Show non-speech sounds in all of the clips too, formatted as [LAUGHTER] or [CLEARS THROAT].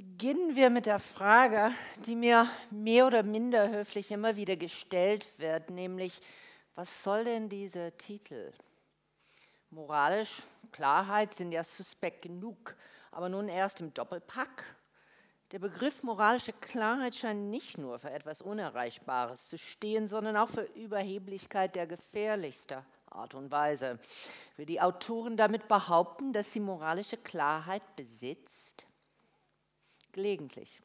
Beginnen wir mit der Frage, die mir mehr oder minder höflich immer wieder gestellt wird, nämlich, was soll denn dieser Titel? Moralisch, Klarheit sind ja suspekt genug, aber nun erst im Doppelpack. Der Begriff moralische Klarheit scheint nicht nur für etwas Unerreichbares zu stehen, sondern auch für Überheblichkeit der gefährlichster Art und Weise. Will die Autoren damit behaupten, dass sie moralische Klarheit besitzt? Gelegentlich.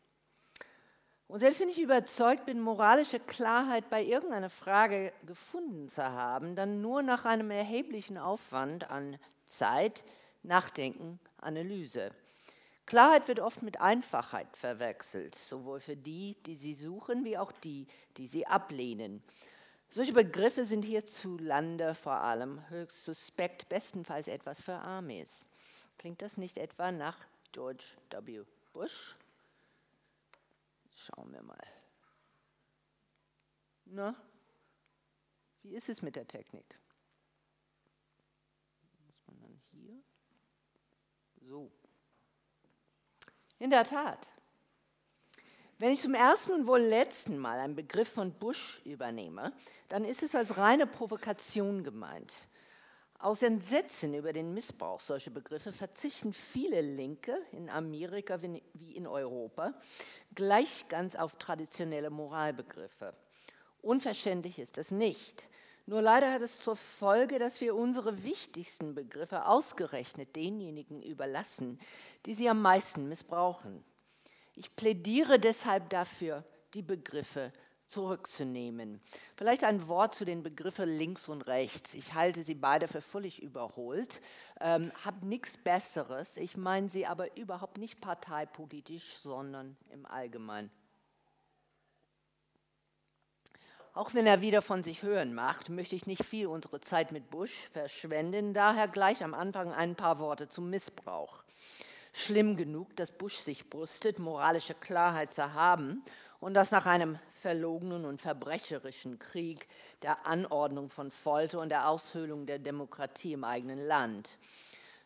Und selbst wenn ich überzeugt bin, moralische Klarheit bei irgendeiner Frage gefunden zu haben, dann nur nach einem erheblichen Aufwand an Zeit, Nachdenken, Analyse. Klarheit wird oft mit Einfachheit verwechselt, sowohl für die, die sie suchen, wie auch die, die sie ablehnen. Solche Begriffe sind hierzulande vor allem höchst suspekt, bestenfalls etwas für Armees. Klingt das nicht etwa nach George W. Bush? Schauen wir mal. Na, wie ist es mit der Technik? Muss man dann hier? So. In der Tat. Wenn ich zum ersten und wohl letzten Mal einen Begriff von Bush übernehme, dann ist es als reine Provokation gemeint. Aus Entsetzen über den Missbrauch solcher Begriffe verzichten viele Linke in Amerika wie in Europa gleich ganz auf traditionelle Moralbegriffe. Unverständlich ist das nicht. Nur leider hat es zur Folge, dass wir unsere wichtigsten Begriffe ausgerechnet denjenigen überlassen, die sie am meisten missbrauchen. Ich plädiere deshalb dafür, die Begriffe zurückzunehmen. Vielleicht ein Wort zu den Begriffen links und rechts. Ich halte sie beide für völlig überholt, ähm, habe nichts Besseres. Ich meine sie aber überhaupt nicht parteipolitisch, sondern im Allgemeinen. Auch wenn er wieder von sich hören macht, möchte ich nicht viel unsere Zeit mit Bush verschwenden, daher gleich am Anfang ein paar Worte zum Missbrauch. Schlimm genug, dass Bush sich brüstet, moralische Klarheit zu haben und das nach einem verlogenen und verbrecherischen Krieg, der Anordnung von Folter und der Aushöhlung der Demokratie im eigenen Land.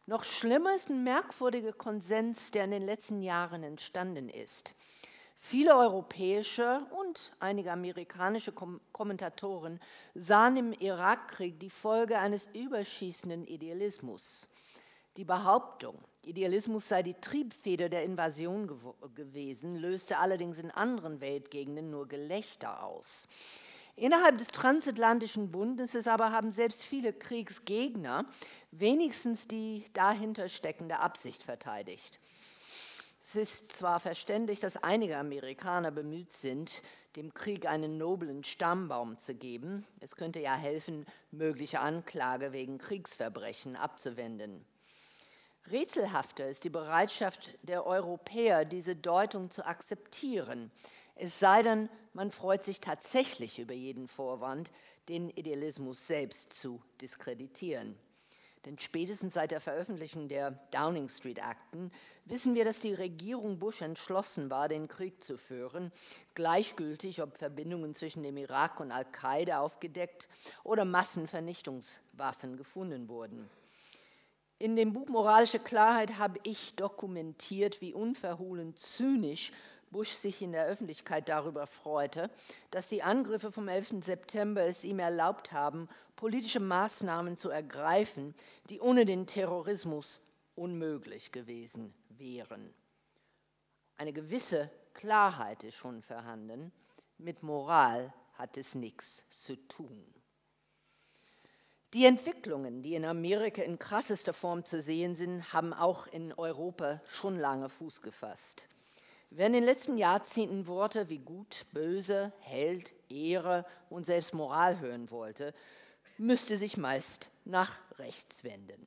Noch schlimmer ist ein merkwürdiger Konsens, der in den letzten Jahren entstanden ist. Viele europäische und einige amerikanische Kommentatoren sahen im Irakkrieg die Folge eines überschießenden Idealismus. Die Behauptung, Idealismus sei die Triebfeder der Invasion gew gewesen, löste allerdings in anderen Weltgegenden nur Gelächter aus. Innerhalb des transatlantischen Bundes aber haben selbst viele Kriegsgegner wenigstens die dahinter steckende Absicht verteidigt. Es ist zwar verständlich, dass einige Amerikaner bemüht sind, dem Krieg einen noblen Stammbaum zu geben. Es könnte ja helfen, mögliche Anklage wegen Kriegsverbrechen abzuwenden. Rätselhafter ist die Bereitschaft der Europäer, diese Deutung zu akzeptieren. Es sei denn, man freut sich tatsächlich über jeden Vorwand, den Idealismus selbst zu diskreditieren. Denn spätestens seit der Veröffentlichung der Downing Street Akten wissen wir, dass die Regierung Bush entschlossen war, den Krieg zu führen, gleichgültig, ob Verbindungen zwischen dem Irak und Al-Qaida aufgedeckt oder Massenvernichtungswaffen gefunden wurden. In dem Buch Moralische Klarheit habe ich dokumentiert, wie unverhohlen zynisch Bush sich in der Öffentlichkeit darüber freute, dass die Angriffe vom 11. September es ihm erlaubt haben, politische Maßnahmen zu ergreifen, die ohne den Terrorismus unmöglich gewesen wären. Eine gewisse Klarheit ist schon vorhanden, mit Moral hat es nichts zu tun. Die Entwicklungen, die in Amerika in krassester Form zu sehen sind, haben auch in Europa schon lange Fuß gefasst. Wer in den letzten Jahrzehnten Worte wie gut, böse, Held, Ehre und selbst Moral hören wollte, müsste sich meist nach rechts wenden.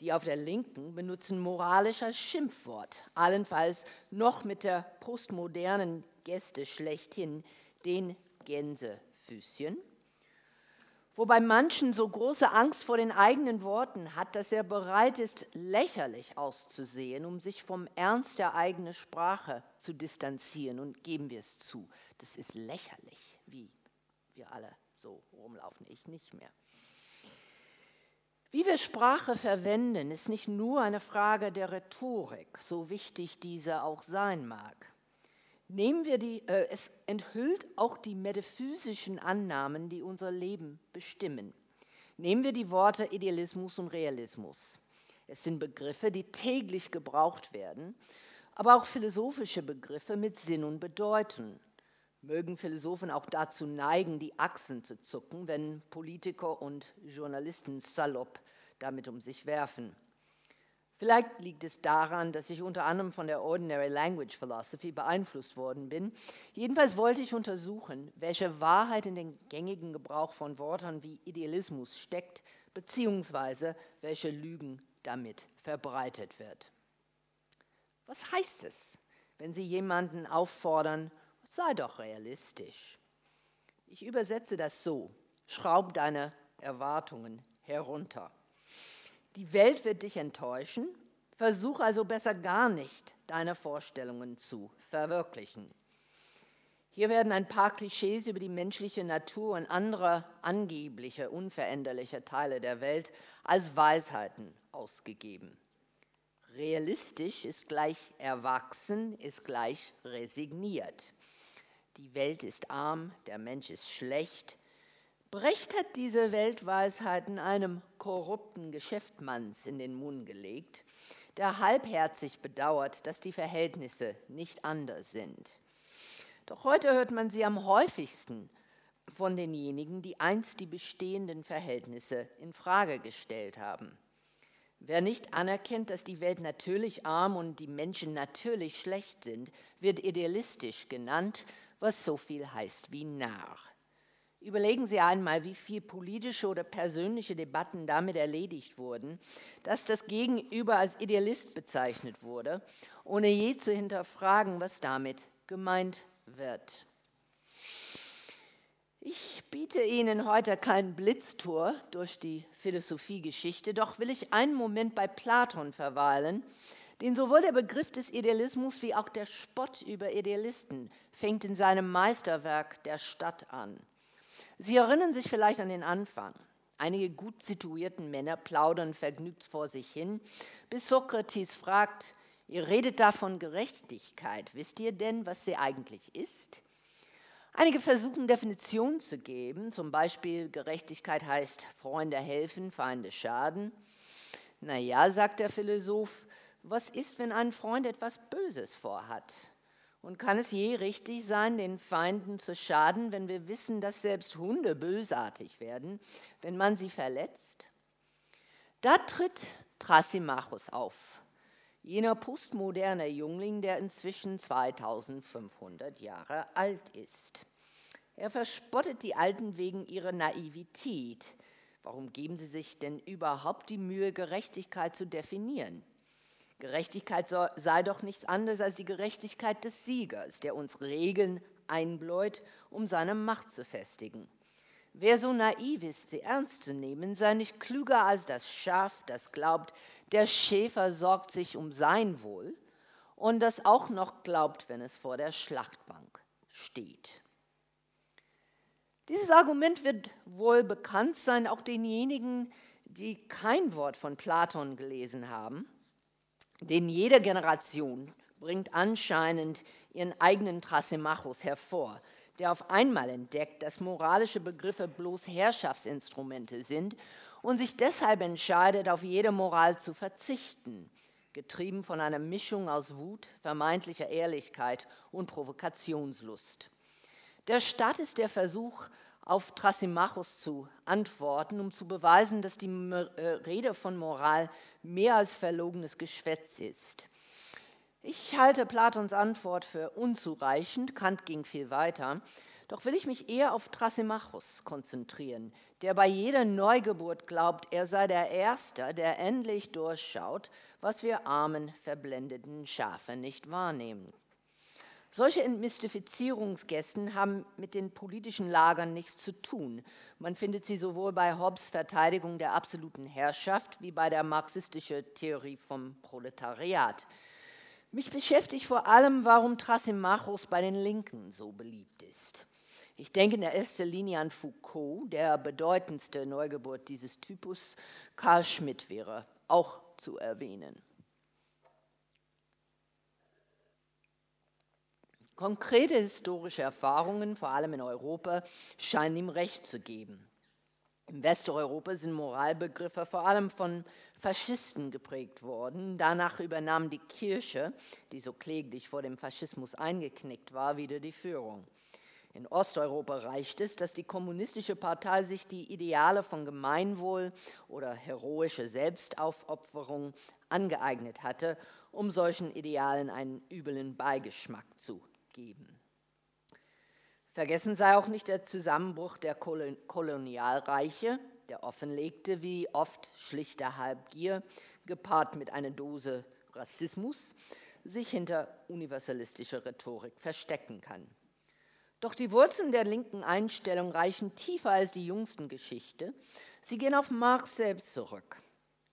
Die auf der Linken benutzen moralisch als Schimpfwort, allenfalls noch mit der postmodernen Gäste schlechthin, den Gänsefüßchen wobei manchen so große Angst vor den eigenen Worten hat, dass er bereit ist, lächerlich auszusehen, um sich vom Ernst der eigenen Sprache zu distanzieren. Und geben wir es zu, das ist lächerlich, wie wir alle so rumlaufen, ich nicht mehr. Wie wir Sprache verwenden, ist nicht nur eine Frage der Rhetorik, so wichtig diese auch sein mag. Nehmen wir die, äh, es enthüllt auch die metaphysischen Annahmen, die unser Leben bestimmen. Nehmen wir die Worte Idealismus und Realismus. Es sind Begriffe, die täglich gebraucht werden, aber auch philosophische Begriffe mit Sinn und Bedeutung. Mögen Philosophen auch dazu neigen, die Achsen zu zucken, wenn Politiker und Journalisten salopp damit um sich werfen. Vielleicht liegt es daran, dass ich unter anderem von der Ordinary Language Philosophy beeinflusst worden bin. Jedenfalls wollte ich untersuchen, welche Wahrheit in den gängigen Gebrauch von Worten wie Idealismus steckt, beziehungsweise welche Lügen damit verbreitet wird. Was heißt es, wenn Sie jemanden auffordern, sei doch realistisch? Ich übersetze das so, schraub deine Erwartungen herunter. Die Welt wird dich enttäuschen. Versuch also besser gar nicht, deine Vorstellungen zu verwirklichen. Hier werden ein paar Klischees über die menschliche Natur und andere angebliche unveränderliche Teile der Welt als Weisheiten ausgegeben. Realistisch ist gleich erwachsen, ist gleich resigniert. Die Welt ist arm, der Mensch ist schlecht, Brecht hat diese Weltweisheiten einem korrupten Geschäftsmanns in den Mund gelegt, der halbherzig bedauert, dass die Verhältnisse nicht anders sind. Doch heute hört man sie am häufigsten von denjenigen, die einst die bestehenden Verhältnisse in Frage gestellt haben. Wer nicht anerkennt, dass die Welt natürlich arm und die Menschen natürlich schlecht sind, wird idealistisch genannt, was so viel heißt wie Narr. Überlegen Sie einmal, wie viel politische oder persönliche Debatten damit erledigt wurden, dass das Gegenüber als Idealist bezeichnet wurde, ohne je zu hinterfragen, was damit gemeint wird. Ich biete Ihnen heute kein Blitztour durch die Philosophiegeschichte, doch will ich einen Moment bei Platon verweilen, denn sowohl der Begriff des Idealismus wie auch der Spott über Idealisten fängt in seinem Meisterwerk der Stadt an. Sie erinnern sich vielleicht an den Anfang. Einige gut situierten Männer plaudern vergnügt vor sich hin, bis Sokrates fragt, ihr redet da von Gerechtigkeit, wisst ihr denn, was sie eigentlich ist? Einige versuchen Definitionen zu geben, zum Beispiel Gerechtigkeit heißt Freunde helfen, Feinde schaden. Naja, sagt der Philosoph, was ist, wenn ein Freund etwas Böses vorhat? Und kann es je richtig sein, den Feinden zu schaden, wenn wir wissen, dass selbst Hunde bösartig werden, wenn man sie verletzt? Da tritt Thrasymachus auf, jener postmoderne Jungling, der inzwischen 2500 Jahre alt ist. Er verspottet die Alten wegen ihrer Naivität. Warum geben sie sich denn überhaupt die Mühe, Gerechtigkeit zu definieren? Gerechtigkeit sei doch nichts anderes als die Gerechtigkeit des Siegers, der uns Regeln einbläut, um seine Macht zu festigen. Wer so naiv ist, sie ernst zu nehmen, sei nicht klüger als das Schaf, das glaubt, der Schäfer sorgt sich um sein Wohl und das auch noch glaubt, wenn es vor der Schlachtbank steht. Dieses Argument wird wohl bekannt sein, auch denjenigen, die kein Wort von Platon gelesen haben denn jede Generation bringt anscheinend ihren eigenen Thrasymachus hervor, der auf einmal entdeckt, dass moralische Begriffe bloß Herrschaftsinstrumente sind und sich deshalb entscheidet, auf jede Moral zu verzichten, getrieben von einer Mischung aus Wut, vermeintlicher Ehrlichkeit und Provokationslust. Der Staat ist der Versuch, auf Thrasymachus zu antworten, um zu beweisen, dass die äh, Rede von Moral mehr als verlogenes Geschwätz ist. Ich halte Platons Antwort für unzureichend, Kant ging viel weiter, doch will ich mich eher auf Thrasymachus konzentrieren, der bei jeder Neugeburt glaubt, er sei der Erste, der endlich durchschaut, was wir armen, verblendeten Schafe nicht wahrnehmen solche Entmystifizierungsgästen haben mit den politischen Lagern nichts zu tun. Man findet sie sowohl bei Hobbes Verteidigung der absoluten Herrschaft wie bei der marxistischen Theorie vom Proletariat. Mich beschäftigt vor allem, warum Thrasymachos bei den Linken so beliebt ist. Ich denke in erster Linie an Foucault, der bedeutendste Neugeburt dieses Typus. Karl Schmidt wäre auch zu erwähnen. Konkrete historische Erfahrungen, vor allem in Europa, scheinen ihm recht zu geben. Im Westeuropa sind Moralbegriffe vor allem von Faschisten geprägt worden. Danach übernahm die Kirche, die so kläglich vor dem Faschismus eingeknickt war, wieder die Führung. In Osteuropa reicht es, dass die kommunistische Partei sich die Ideale von Gemeinwohl oder heroische Selbstaufopferung angeeignet hatte, um solchen Idealen einen üblen Beigeschmack zu geben. Vergessen sei auch nicht der Zusammenbruch der Kolonialreiche, der offenlegte, wie oft schlichter Halbgier gepaart mit einer Dose Rassismus sich hinter universalistischer Rhetorik verstecken kann. Doch die Wurzeln der linken Einstellung reichen tiefer als die jüngsten Geschichte. Sie gehen auf Marx selbst zurück.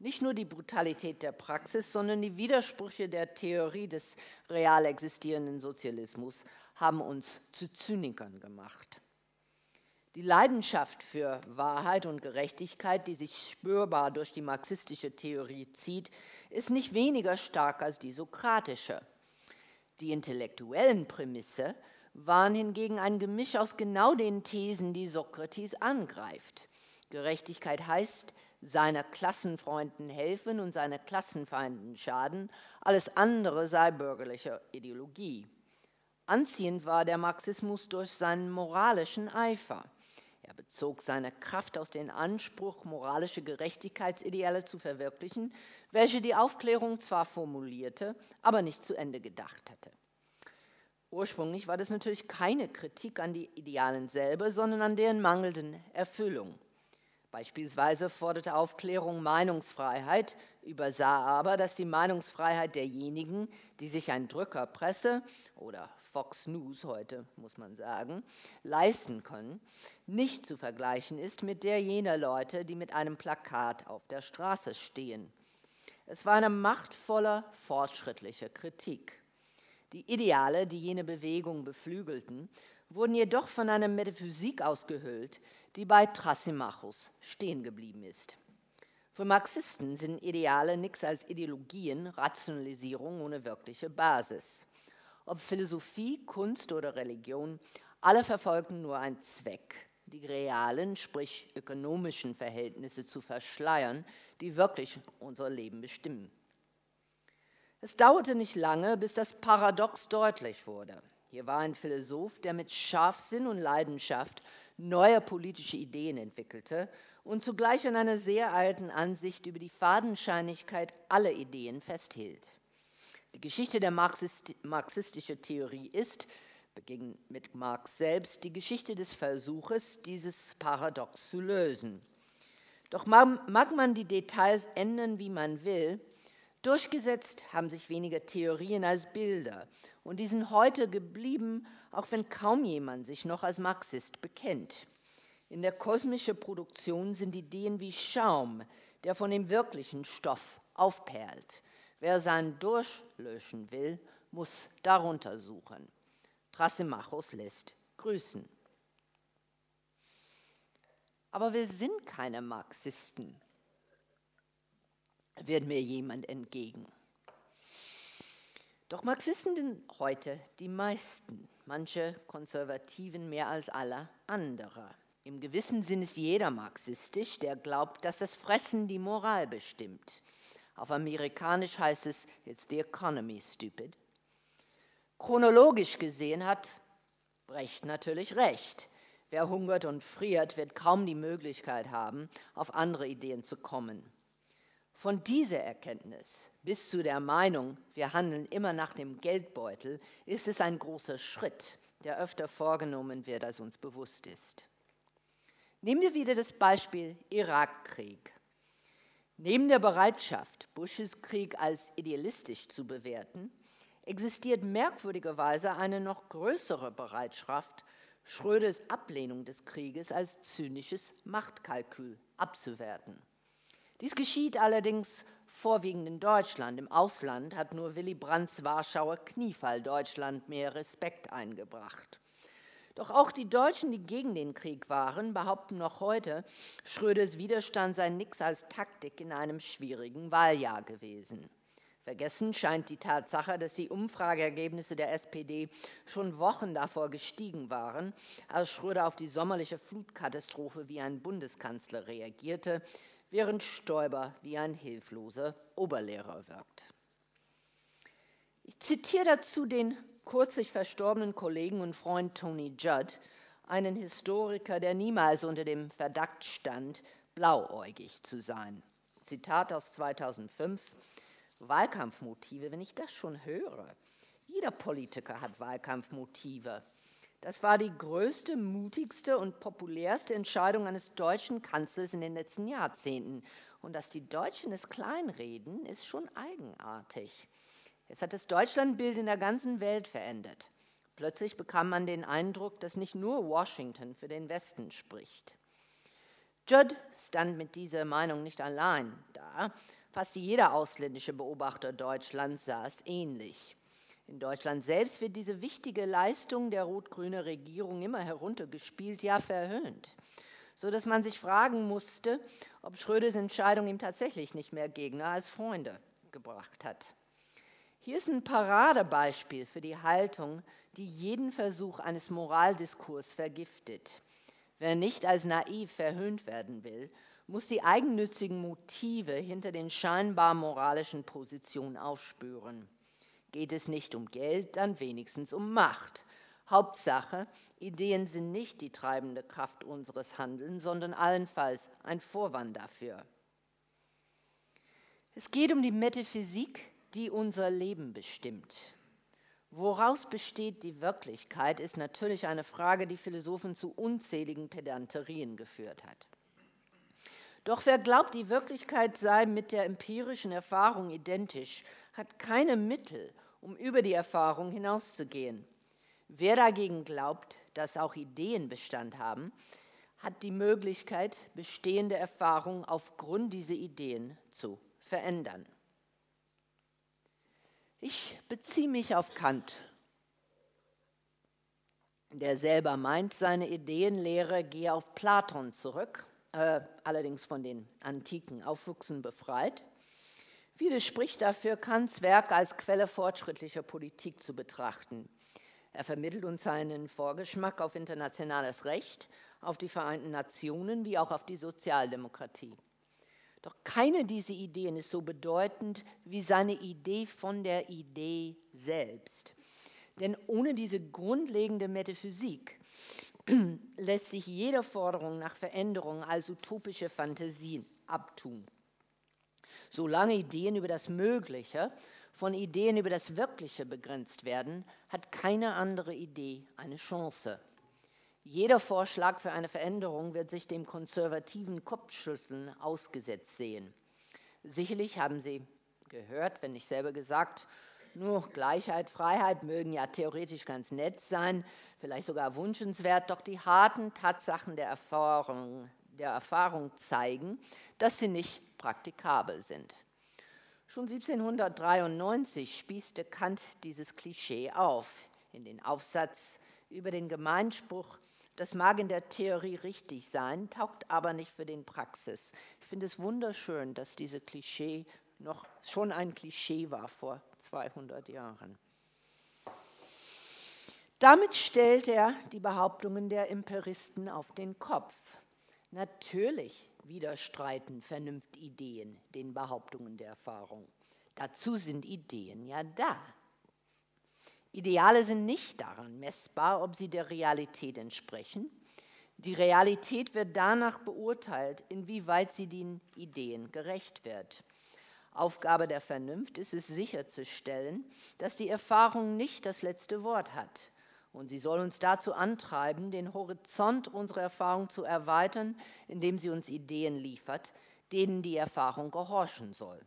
Nicht nur die Brutalität der Praxis, sondern die Widersprüche der Theorie des real existierenden Sozialismus haben uns zu Zynikern gemacht. Die Leidenschaft für Wahrheit und Gerechtigkeit, die sich spürbar durch die marxistische Theorie zieht, ist nicht weniger stark als die sokratische. Die intellektuellen Prämisse waren hingegen ein Gemisch aus genau den Thesen, die Sokrates angreift. Gerechtigkeit heißt, seiner Klassenfreunden helfen und seiner Klassenfeinden schaden, alles andere sei bürgerliche Ideologie. Anziehend war der Marxismus durch seinen moralischen Eifer. Er bezog seine Kraft aus dem Anspruch, moralische Gerechtigkeitsideale zu verwirklichen, welche die Aufklärung zwar formulierte, aber nicht zu Ende gedacht hatte. Ursprünglich war das natürlich keine Kritik an die Idealen selber, sondern an deren mangelnden Erfüllung. Beispielsweise forderte Aufklärung Meinungsfreiheit, übersah aber, dass die Meinungsfreiheit derjenigen, die sich ein Drückerpresse oder Fox News heute, muss man sagen, leisten können, nicht zu vergleichen ist mit der jener Leute, die mit einem Plakat auf der Straße stehen. Es war eine machtvolle, fortschrittliche Kritik. Die Ideale, die jene Bewegung beflügelten, wurden jedoch von einer Metaphysik ausgehöhlt, die bei Thrasymachus stehen geblieben ist. Für Marxisten sind Ideale nichts als Ideologien, Rationalisierung ohne wirkliche Basis. Ob Philosophie, Kunst oder Religion, alle verfolgen nur einen Zweck, die realen, sprich ökonomischen Verhältnisse zu verschleiern, die wirklich unser Leben bestimmen. Es dauerte nicht lange, bis das Paradox deutlich wurde. Hier war ein Philosoph, der mit Scharfsinn und Leidenschaft neue politische Ideen entwickelte und zugleich an einer sehr alten Ansicht über die Fadenscheinigkeit aller Ideen festhielt. Die Geschichte der Marxist marxistischen Theorie ist, beginnt mit Marx selbst, die Geschichte des Versuches, dieses Paradox zu lösen. Doch mag man die Details ändern, wie man will, Durchgesetzt haben sich weniger Theorien als Bilder und die sind heute geblieben, auch wenn kaum jemand sich noch als Marxist bekennt. In der kosmischen Produktion sind Ideen wie Schaum, der von dem wirklichen Stoff aufperlt. Wer seinen durchlöschen will, muss darunter suchen. Thrasymachos lässt grüßen. Aber wir sind keine Marxisten wird mir jemand entgegen. Doch Marxisten sind heute die meisten, manche Konservativen mehr als alle andere. Im gewissen Sinn ist jeder marxistisch, der glaubt, dass das Fressen die Moral bestimmt. Auf amerikanisch heißt es, it's the economy, stupid. Chronologisch gesehen hat Brecht natürlich recht. Wer hungert und friert, wird kaum die Möglichkeit haben, auf andere Ideen zu kommen. Von dieser Erkenntnis bis zu der Meinung, wir handeln immer nach dem Geldbeutel, ist es ein großer Schritt, der öfter vorgenommen wird, als uns bewusst ist. Nehmen wir wieder das Beispiel Irakkrieg. Neben der Bereitschaft, Bushes Krieg als idealistisch zu bewerten, existiert merkwürdigerweise eine noch größere Bereitschaft, Schröders Ablehnung des Krieges als zynisches Machtkalkül abzuwerten. Dies geschieht allerdings vorwiegend in Deutschland. Im Ausland hat nur Willy Brandts Warschauer Kniefall Deutschland mehr Respekt eingebracht. Doch auch die Deutschen, die gegen den Krieg waren, behaupten noch heute, Schröders Widerstand sei nichts als Taktik in einem schwierigen Wahljahr gewesen. Vergessen scheint die Tatsache, dass die Umfrageergebnisse der SPD schon Wochen davor gestiegen waren, als Schröder auf die sommerliche Flutkatastrophe wie ein Bundeskanzler reagierte, während Stoiber wie ein hilfloser Oberlehrer wirkt. Ich zitiere dazu den kürzlich verstorbenen Kollegen und Freund Tony Judd, einen Historiker, der niemals unter dem Verdacht stand, blauäugig zu sein. Zitat aus 2005. Wahlkampfmotive, wenn ich das schon höre. Jeder Politiker hat Wahlkampfmotive. Das war die größte, mutigste und populärste Entscheidung eines deutschen Kanzlers in den letzten Jahrzehnten. Und dass die Deutschen es kleinreden, ist schon eigenartig. Es hat das Deutschlandbild in der ganzen Welt verändert. Plötzlich bekam man den Eindruck, dass nicht nur Washington für den Westen spricht. Judd stand mit dieser Meinung nicht allein da. Fast jeder ausländische Beobachter Deutschlands sah es ähnlich. In Deutschland selbst wird diese wichtige Leistung der rot-grünen Regierung immer heruntergespielt, ja verhöhnt, so dass man sich fragen musste, ob Schröders Entscheidung ihm tatsächlich nicht mehr Gegner als Freunde gebracht hat. Hier ist ein Paradebeispiel für die Haltung, die jeden Versuch eines Moraldiskurs vergiftet. Wer nicht als naiv verhöhnt werden will, muss die eigennützigen Motive hinter den scheinbar moralischen Positionen aufspüren. Geht es nicht um Geld, dann wenigstens um Macht. Hauptsache, Ideen sind nicht die treibende Kraft unseres Handelns, sondern allenfalls ein Vorwand dafür. Es geht um die Metaphysik die unser Leben bestimmt. Woraus besteht die Wirklichkeit, ist natürlich eine Frage, die Philosophen zu unzähligen Pedanterien geführt hat. Doch wer glaubt, die Wirklichkeit sei mit der empirischen Erfahrung identisch, hat keine Mittel, um über die Erfahrung hinauszugehen. Wer dagegen glaubt, dass auch Ideen Bestand haben, hat die Möglichkeit, bestehende Erfahrungen aufgrund dieser Ideen zu verändern. Ich beziehe mich auf Kant, der selber meint, seine Ideenlehre gehe auf Platon zurück, äh, allerdings von den antiken Aufwuchsen befreit. Viele spricht dafür, Kants Werk als Quelle fortschrittlicher Politik zu betrachten. Er vermittelt uns einen Vorgeschmack auf internationales Recht, auf die Vereinten Nationen wie auch auf die Sozialdemokratie. Doch keine dieser Ideen ist so bedeutend wie seine Idee von der Idee selbst. Denn ohne diese grundlegende Metaphysik [CLEARS THROAT] lässt sich jede Forderung nach Veränderung als utopische Fantasien abtun. Solange Ideen über das Mögliche von Ideen über das Wirkliche begrenzt werden, hat keine andere Idee eine Chance. Jeder Vorschlag für eine Veränderung wird sich dem konservativen Kopfschütteln ausgesetzt sehen. Sicherlich haben Sie gehört, wenn nicht selber gesagt, nur Gleichheit, Freiheit mögen ja theoretisch ganz nett sein, vielleicht sogar wünschenswert, doch die harten Tatsachen der Erfahrung, der Erfahrung zeigen, dass sie nicht praktikabel sind. Schon 1793 spießte Kant dieses Klischee auf in den Aufsatz über den Gemeinspruch das mag in der Theorie richtig sein, taugt aber nicht für den Praxis. Ich finde es wunderschön, dass diese Klischee noch schon ein Klischee war vor 200 Jahren. Damit stellt er die Behauptungen der Empiristen auf den Kopf. Natürlich widerstreiten Vernunftideen den Behauptungen der Erfahrung. Dazu sind Ideen ja da. Ideale sind nicht daran messbar, ob sie der Realität entsprechen. Die Realität wird danach beurteilt, inwieweit sie den Ideen gerecht wird. Aufgabe der Vernunft ist es sicherzustellen, dass die Erfahrung nicht das letzte Wort hat. Und sie soll uns dazu antreiben, den Horizont unserer Erfahrung zu erweitern, indem sie uns Ideen liefert, denen die Erfahrung gehorchen soll.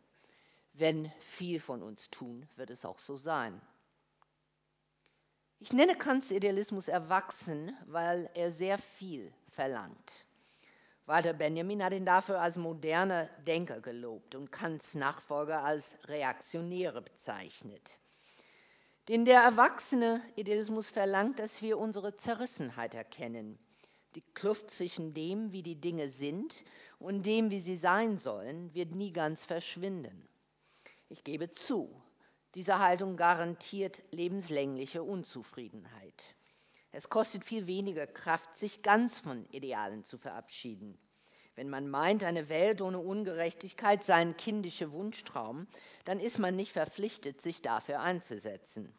Wenn viel von uns tun, wird es auch so sein. Ich nenne Kants Idealismus erwachsen, weil er sehr viel verlangt. Walter Benjamin hat ihn dafür als moderner Denker gelobt und Kants Nachfolger als Reaktionäre bezeichnet. Denn der erwachsene Idealismus verlangt, dass wir unsere Zerrissenheit erkennen. Die Kluft zwischen dem, wie die Dinge sind, und dem, wie sie sein sollen, wird nie ganz verschwinden. Ich gebe zu, diese Haltung garantiert lebenslängliche Unzufriedenheit. Es kostet viel weniger Kraft, sich ganz von Idealen zu verabschieden. Wenn man meint, eine Welt ohne Ungerechtigkeit sei ein kindischer Wunschtraum, dann ist man nicht verpflichtet, sich dafür einzusetzen.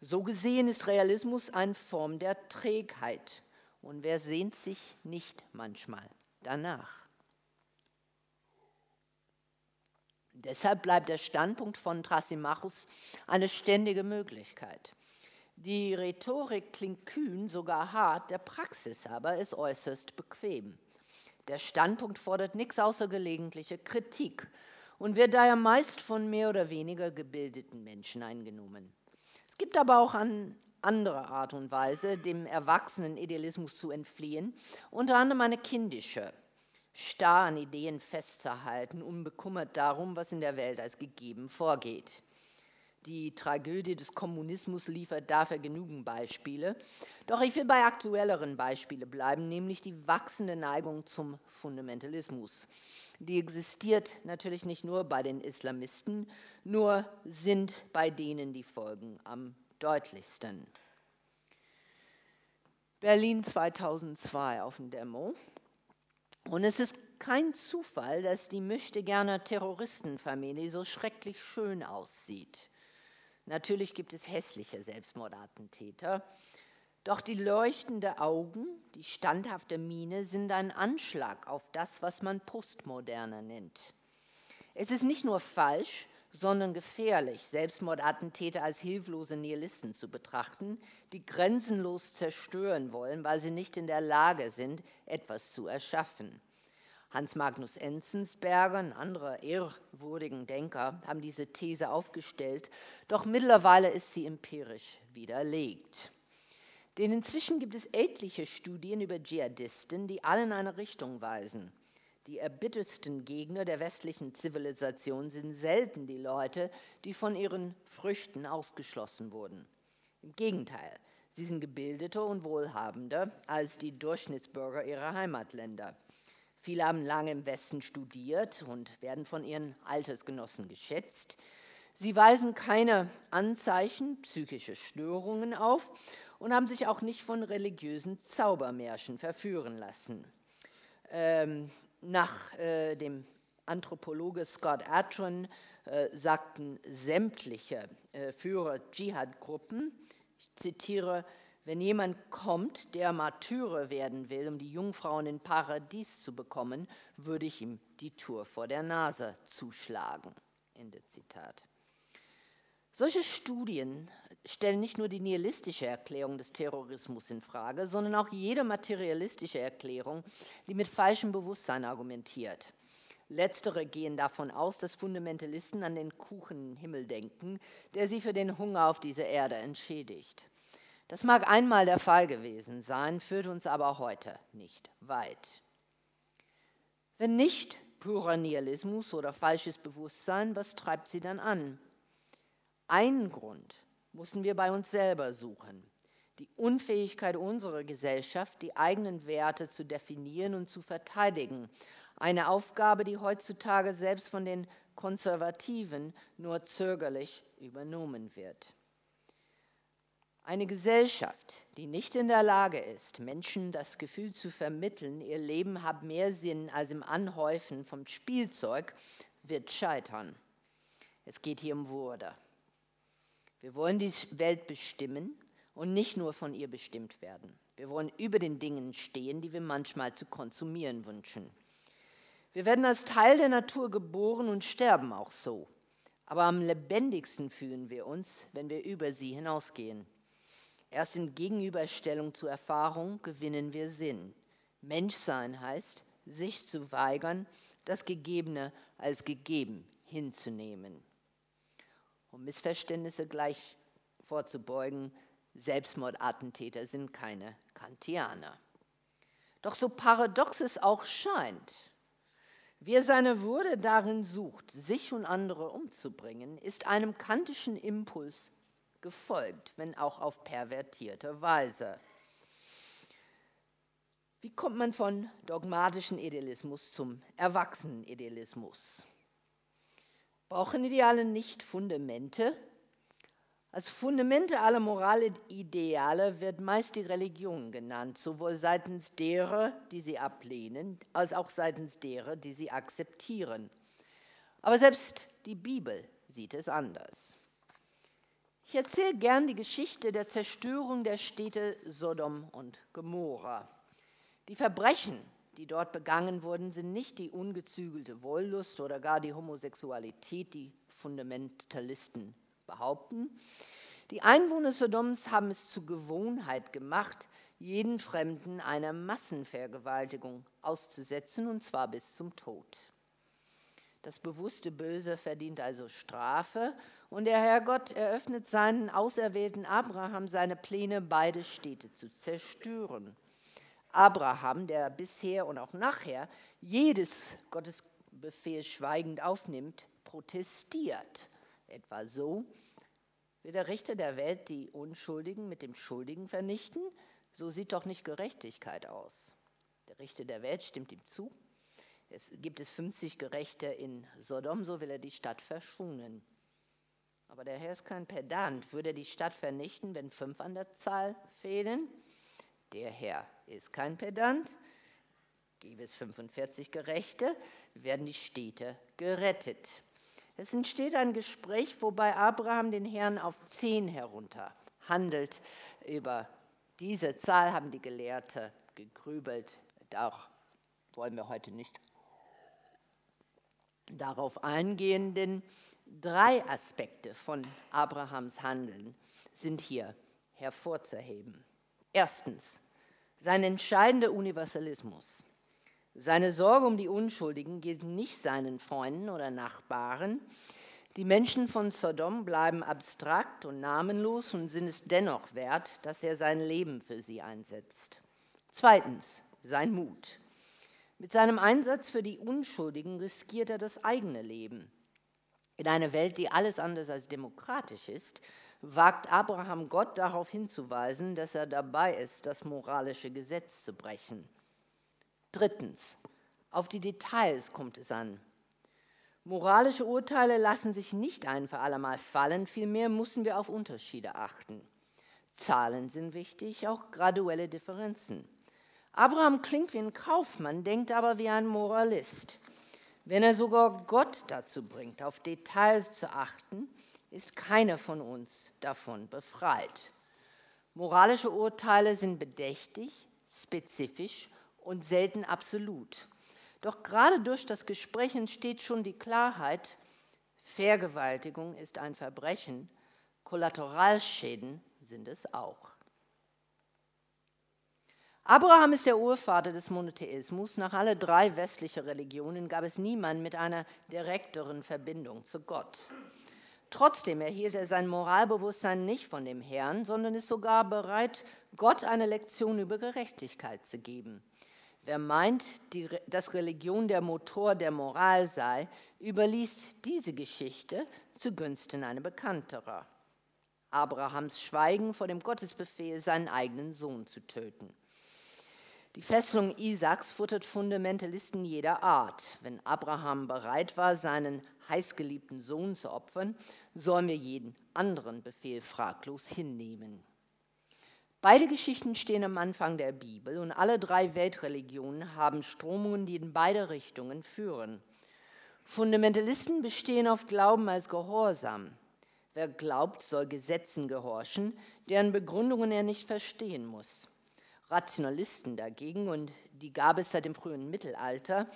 So gesehen ist Realismus eine Form der Trägheit. Und wer sehnt sich nicht manchmal danach? Deshalb bleibt der Standpunkt von Thrasymachus eine ständige Möglichkeit. Die Rhetorik klingt kühn, sogar hart, der Praxis aber ist äußerst bequem. Der Standpunkt fordert nichts außer gelegentliche Kritik und wird daher meist von mehr oder weniger gebildeten Menschen eingenommen. Es gibt aber auch an andere Art und Weise, dem erwachsenen Idealismus zu entfliehen, unter anderem eine kindische, starr an Ideen festzuhalten, unbekümmert darum, was in der Welt als gegeben vorgeht. Die Tragödie des Kommunismus liefert dafür genügend Beispiele. Doch ich will bei aktuelleren Beispielen bleiben, nämlich die wachsende Neigung zum Fundamentalismus. Die existiert natürlich nicht nur bei den Islamisten, nur sind bei denen die Folgen am deutlichsten. Berlin 2002 auf dem Demo. Und es ist kein Zufall, dass die möchtegerne Terroristenfamilie so schrecklich schön aussieht. Natürlich gibt es hässliche Selbstmordattentäter, doch die leuchtenden Augen, die standhafte Miene sind ein Anschlag auf das, was man Postmoderne nennt. Es ist nicht nur falsch, sondern gefährlich, Selbstmordattentäter als hilflose Nihilisten zu betrachten, die grenzenlos zerstören wollen, weil sie nicht in der Lage sind, etwas zu erschaffen. Hans Magnus Enzensberger und andere ehrwürdigen Denker haben diese These aufgestellt, doch mittlerweile ist sie empirisch widerlegt. Denn inzwischen gibt es etliche Studien über Dschihadisten, die alle in eine Richtung weisen. Die erbittertsten Gegner der westlichen Zivilisation sind selten die Leute, die von ihren Früchten ausgeschlossen wurden. Im Gegenteil, sie sind gebildeter und wohlhabender als die Durchschnittsbürger ihrer Heimatländer. Viele haben lange im Westen studiert und werden von ihren Altersgenossen geschätzt. Sie weisen keine Anzeichen psychischer Störungen auf und haben sich auch nicht von religiösen Zaubermärschen verführen lassen. Ähm, nach äh, dem Anthropologe Scott Atron äh, sagten sämtliche äh, Führer Dschihad-Gruppen, ich zitiere, wenn jemand kommt, der Martyrer werden will, um die Jungfrauen in Paradies zu bekommen, würde ich ihm die Tour vor der Nase zuschlagen. Ende Zitat. Solche Studien stellen nicht nur die nihilistische Erklärung des Terrorismus in Frage, sondern auch jede materialistische Erklärung, die mit falschem Bewusstsein argumentiert. Letztere gehen davon aus, dass Fundamentalisten an den Kuchenhimmel denken, der sie für den Hunger auf dieser Erde entschädigt. Das mag einmal der Fall gewesen sein, führt uns aber heute nicht weit. Wenn nicht purer Nihilismus oder falsches Bewusstsein, was treibt sie dann an? Einen Grund müssen wir bei uns selber suchen. Die Unfähigkeit unserer Gesellschaft, die eigenen Werte zu definieren und zu verteidigen. Eine Aufgabe, die heutzutage selbst von den Konservativen nur zögerlich übernommen wird. Eine Gesellschaft, die nicht in der Lage ist, Menschen das Gefühl zu vermitteln, ihr Leben hat mehr Sinn als im Anhäufen vom Spielzeug, wird scheitern. Es geht hier um Würde. Wir wollen die Welt bestimmen und nicht nur von ihr bestimmt werden. Wir wollen über den Dingen stehen, die wir manchmal zu konsumieren wünschen. Wir werden als Teil der Natur geboren und sterben auch so. Aber am lebendigsten fühlen wir uns, wenn wir über sie hinausgehen. Erst in Gegenüberstellung zur Erfahrung gewinnen wir Sinn. Menschsein heißt, sich zu weigern, das Gegebene als gegeben hinzunehmen. Um Missverständnisse gleich vorzubeugen, Selbstmordattentäter sind keine Kantianer. Doch so paradox es auch scheint, wer seine Würde darin sucht, sich und andere umzubringen, ist einem kantischen Impuls gefolgt, wenn auch auf pervertierte Weise. Wie kommt man von dogmatischen Idealismus zum erwachsenen Idealismus? Brauchen Ideale nicht Fundamente? Als Fundamente aller Moralideale wird meist die Religion genannt, sowohl seitens derer, die sie ablehnen, als auch seitens derer, die sie akzeptieren. Aber selbst die Bibel sieht es anders. Ich erzähle gern die Geschichte der Zerstörung der Städte Sodom und Gomorra. Die Verbrechen, die dort begangen wurden, sind nicht die ungezügelte Wollust oder gar die Homosexualität, die Fundamentalisten behaupten. Die Einwohner Sodoms haben es zur Gewohnheit gemacht, jeden Fremden einer Massenvergewaltigung auszusetzen, und zwar bis zum Tod. Das bewusste Böse verdient also Strafe und der Herrgott eröffnet seinen auserwählten Abraham seine Pläne, beide Städte zu zerstören. Abraham, der bisher und auch nachher jedes Gottesbefehl schweigend aufnimmt, protestiert. Etwa so, will der Richter der Welt die Unschuldigen mit dem Schuldigen vernichten? So sieht doch nicht Gerechtigkeit aus. Der Richter der Welt stimmt ihm zu es gibt es 50 Gerechte in Sodom, so will er die Stadt verschonen. Aber der Herr ist kein Pedant. Würde er die Stadt vernichten, wenn fünf an der Zahl fehlen? Der Herr ist kein Pedant. Gäbe es 45 Gerechte, werden die Städte gerettet. Es entsteht ein Gespräch, wobei Abraham den Herrn auf zehn herunter handelt. Über diese Zahl haben die Gelehrte gegrübelt. Auch wollen wir heute nicht darauf eingehen, denn drei Aspekte von Abrahams Handeln sind hier hervorzuheben. Erstens, sein entscheidender Universalismus. Seine Sorge um die Unschuldigen gilt nicht seinen Freunden oder Nachbarn. Die Menschen von Sodom bleiben abstrakt und namenlos und sind es dennoch wert, dass er sein Leben für sie einsetzt. Zweitens, sein Mut. Mit seinem Einsatz für die Unschuldigen riskiert er das eigene Leben. In einer Welt, die alles anders als demokratisch ist, wagt Abraham Gott darauf hinzuweisen, dass er dabei ist, das moralische Gesetz zu brechen. Drittens, auf die Details kommt es an. Moralische Urteile lassen sich nicht ein für allemal fallen, vielmehr müssen wir auf Unterschiede achten. Zahlen sind wichtig, auch graduelle Differenzen. Abraham klingt wie ein Kaufmann, denkt aber wie ein Moralist. Wenn er sogar Gott dazu bringt, auf Details zu achten, ist keiner von uns davon befreit. Moralische Urteile sind bedächtig, spezifisch und selten absolut. Doch gerade durch das Gespräch entsteht schon die Klarheit, Vergewaltigung ist ein Verbrechen, Kollateralschäden sind es auch. Abraham ist der Urvater des Monotheismus. Nach alle drei westliche Religionen gab es niemanden mit einer direkteren Verbindung zu Gott. Trotzdem erhielt er sein Moralbewusstsein nicht von dem Herrn, sondern ist sogar bereit, Gott eine Lektion über Gerechtigkeit zu geben. Wer meint, die, dass Religion der Motor der Moral sei, überliest diese Geschichte zugunsten einer bekannterer. Abrahams Schweigen vor dem Gottesbefehl, seinen eigenen Sohn zu töten. Die Fesselung Isaaks futtert Fundamentalisten jeder Art. Wenn Abraham bereit war, seinen heißgeliebten Sohn zu opfern, sollen wir jeden anderen Befehl fraglos hinnehmen. Beide Geschichten stehen am Anfang der Bibel und alle drei Weltreligionen haben Stromungen, die in beide Richtungen führen. Fundamentalisten bestehen auf Glauben als Gehorsam. Wer glaubt, soll Gesetzen gehorchen, deren Begründungen er nicht verstehen muss. Rationalisten dagegen, und die gab es seit dem frühen Mittelalter,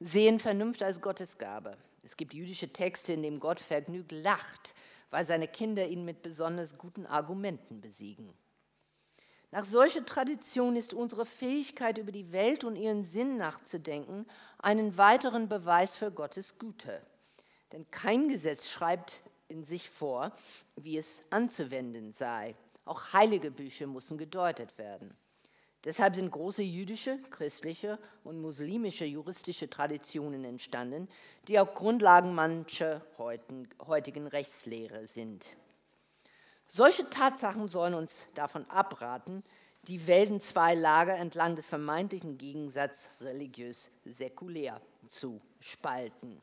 sehen Vernunft als Gottesgabe. Es gibt jüdische Texte, in denen Gott vergnügt lacht, weil seine Kinder ihn mit besonders guten Argumenten besiegen. Nach solcher Tradition ist unsere Fähigkeit, über die Welt und ihren Sinn nachzudenken, einen weiteren Beweis für Gottes Güte. Denn kein Gesetz schreibt in sich vor, wie es anzuwenden sei. Auch heilige Bücher müssen gedeutet werden. Deshalb sind große jüdische, christliche und muslimische juristische Traditionen entstanden, die auch Grundlagen mancher heutigen Rechtslehre sind. Solche Tatsachen sollen uns davon abraten, die Welt in zwei Lager entlang des vermeintlichen Gegensatzes religiös-säkulär zu spalten.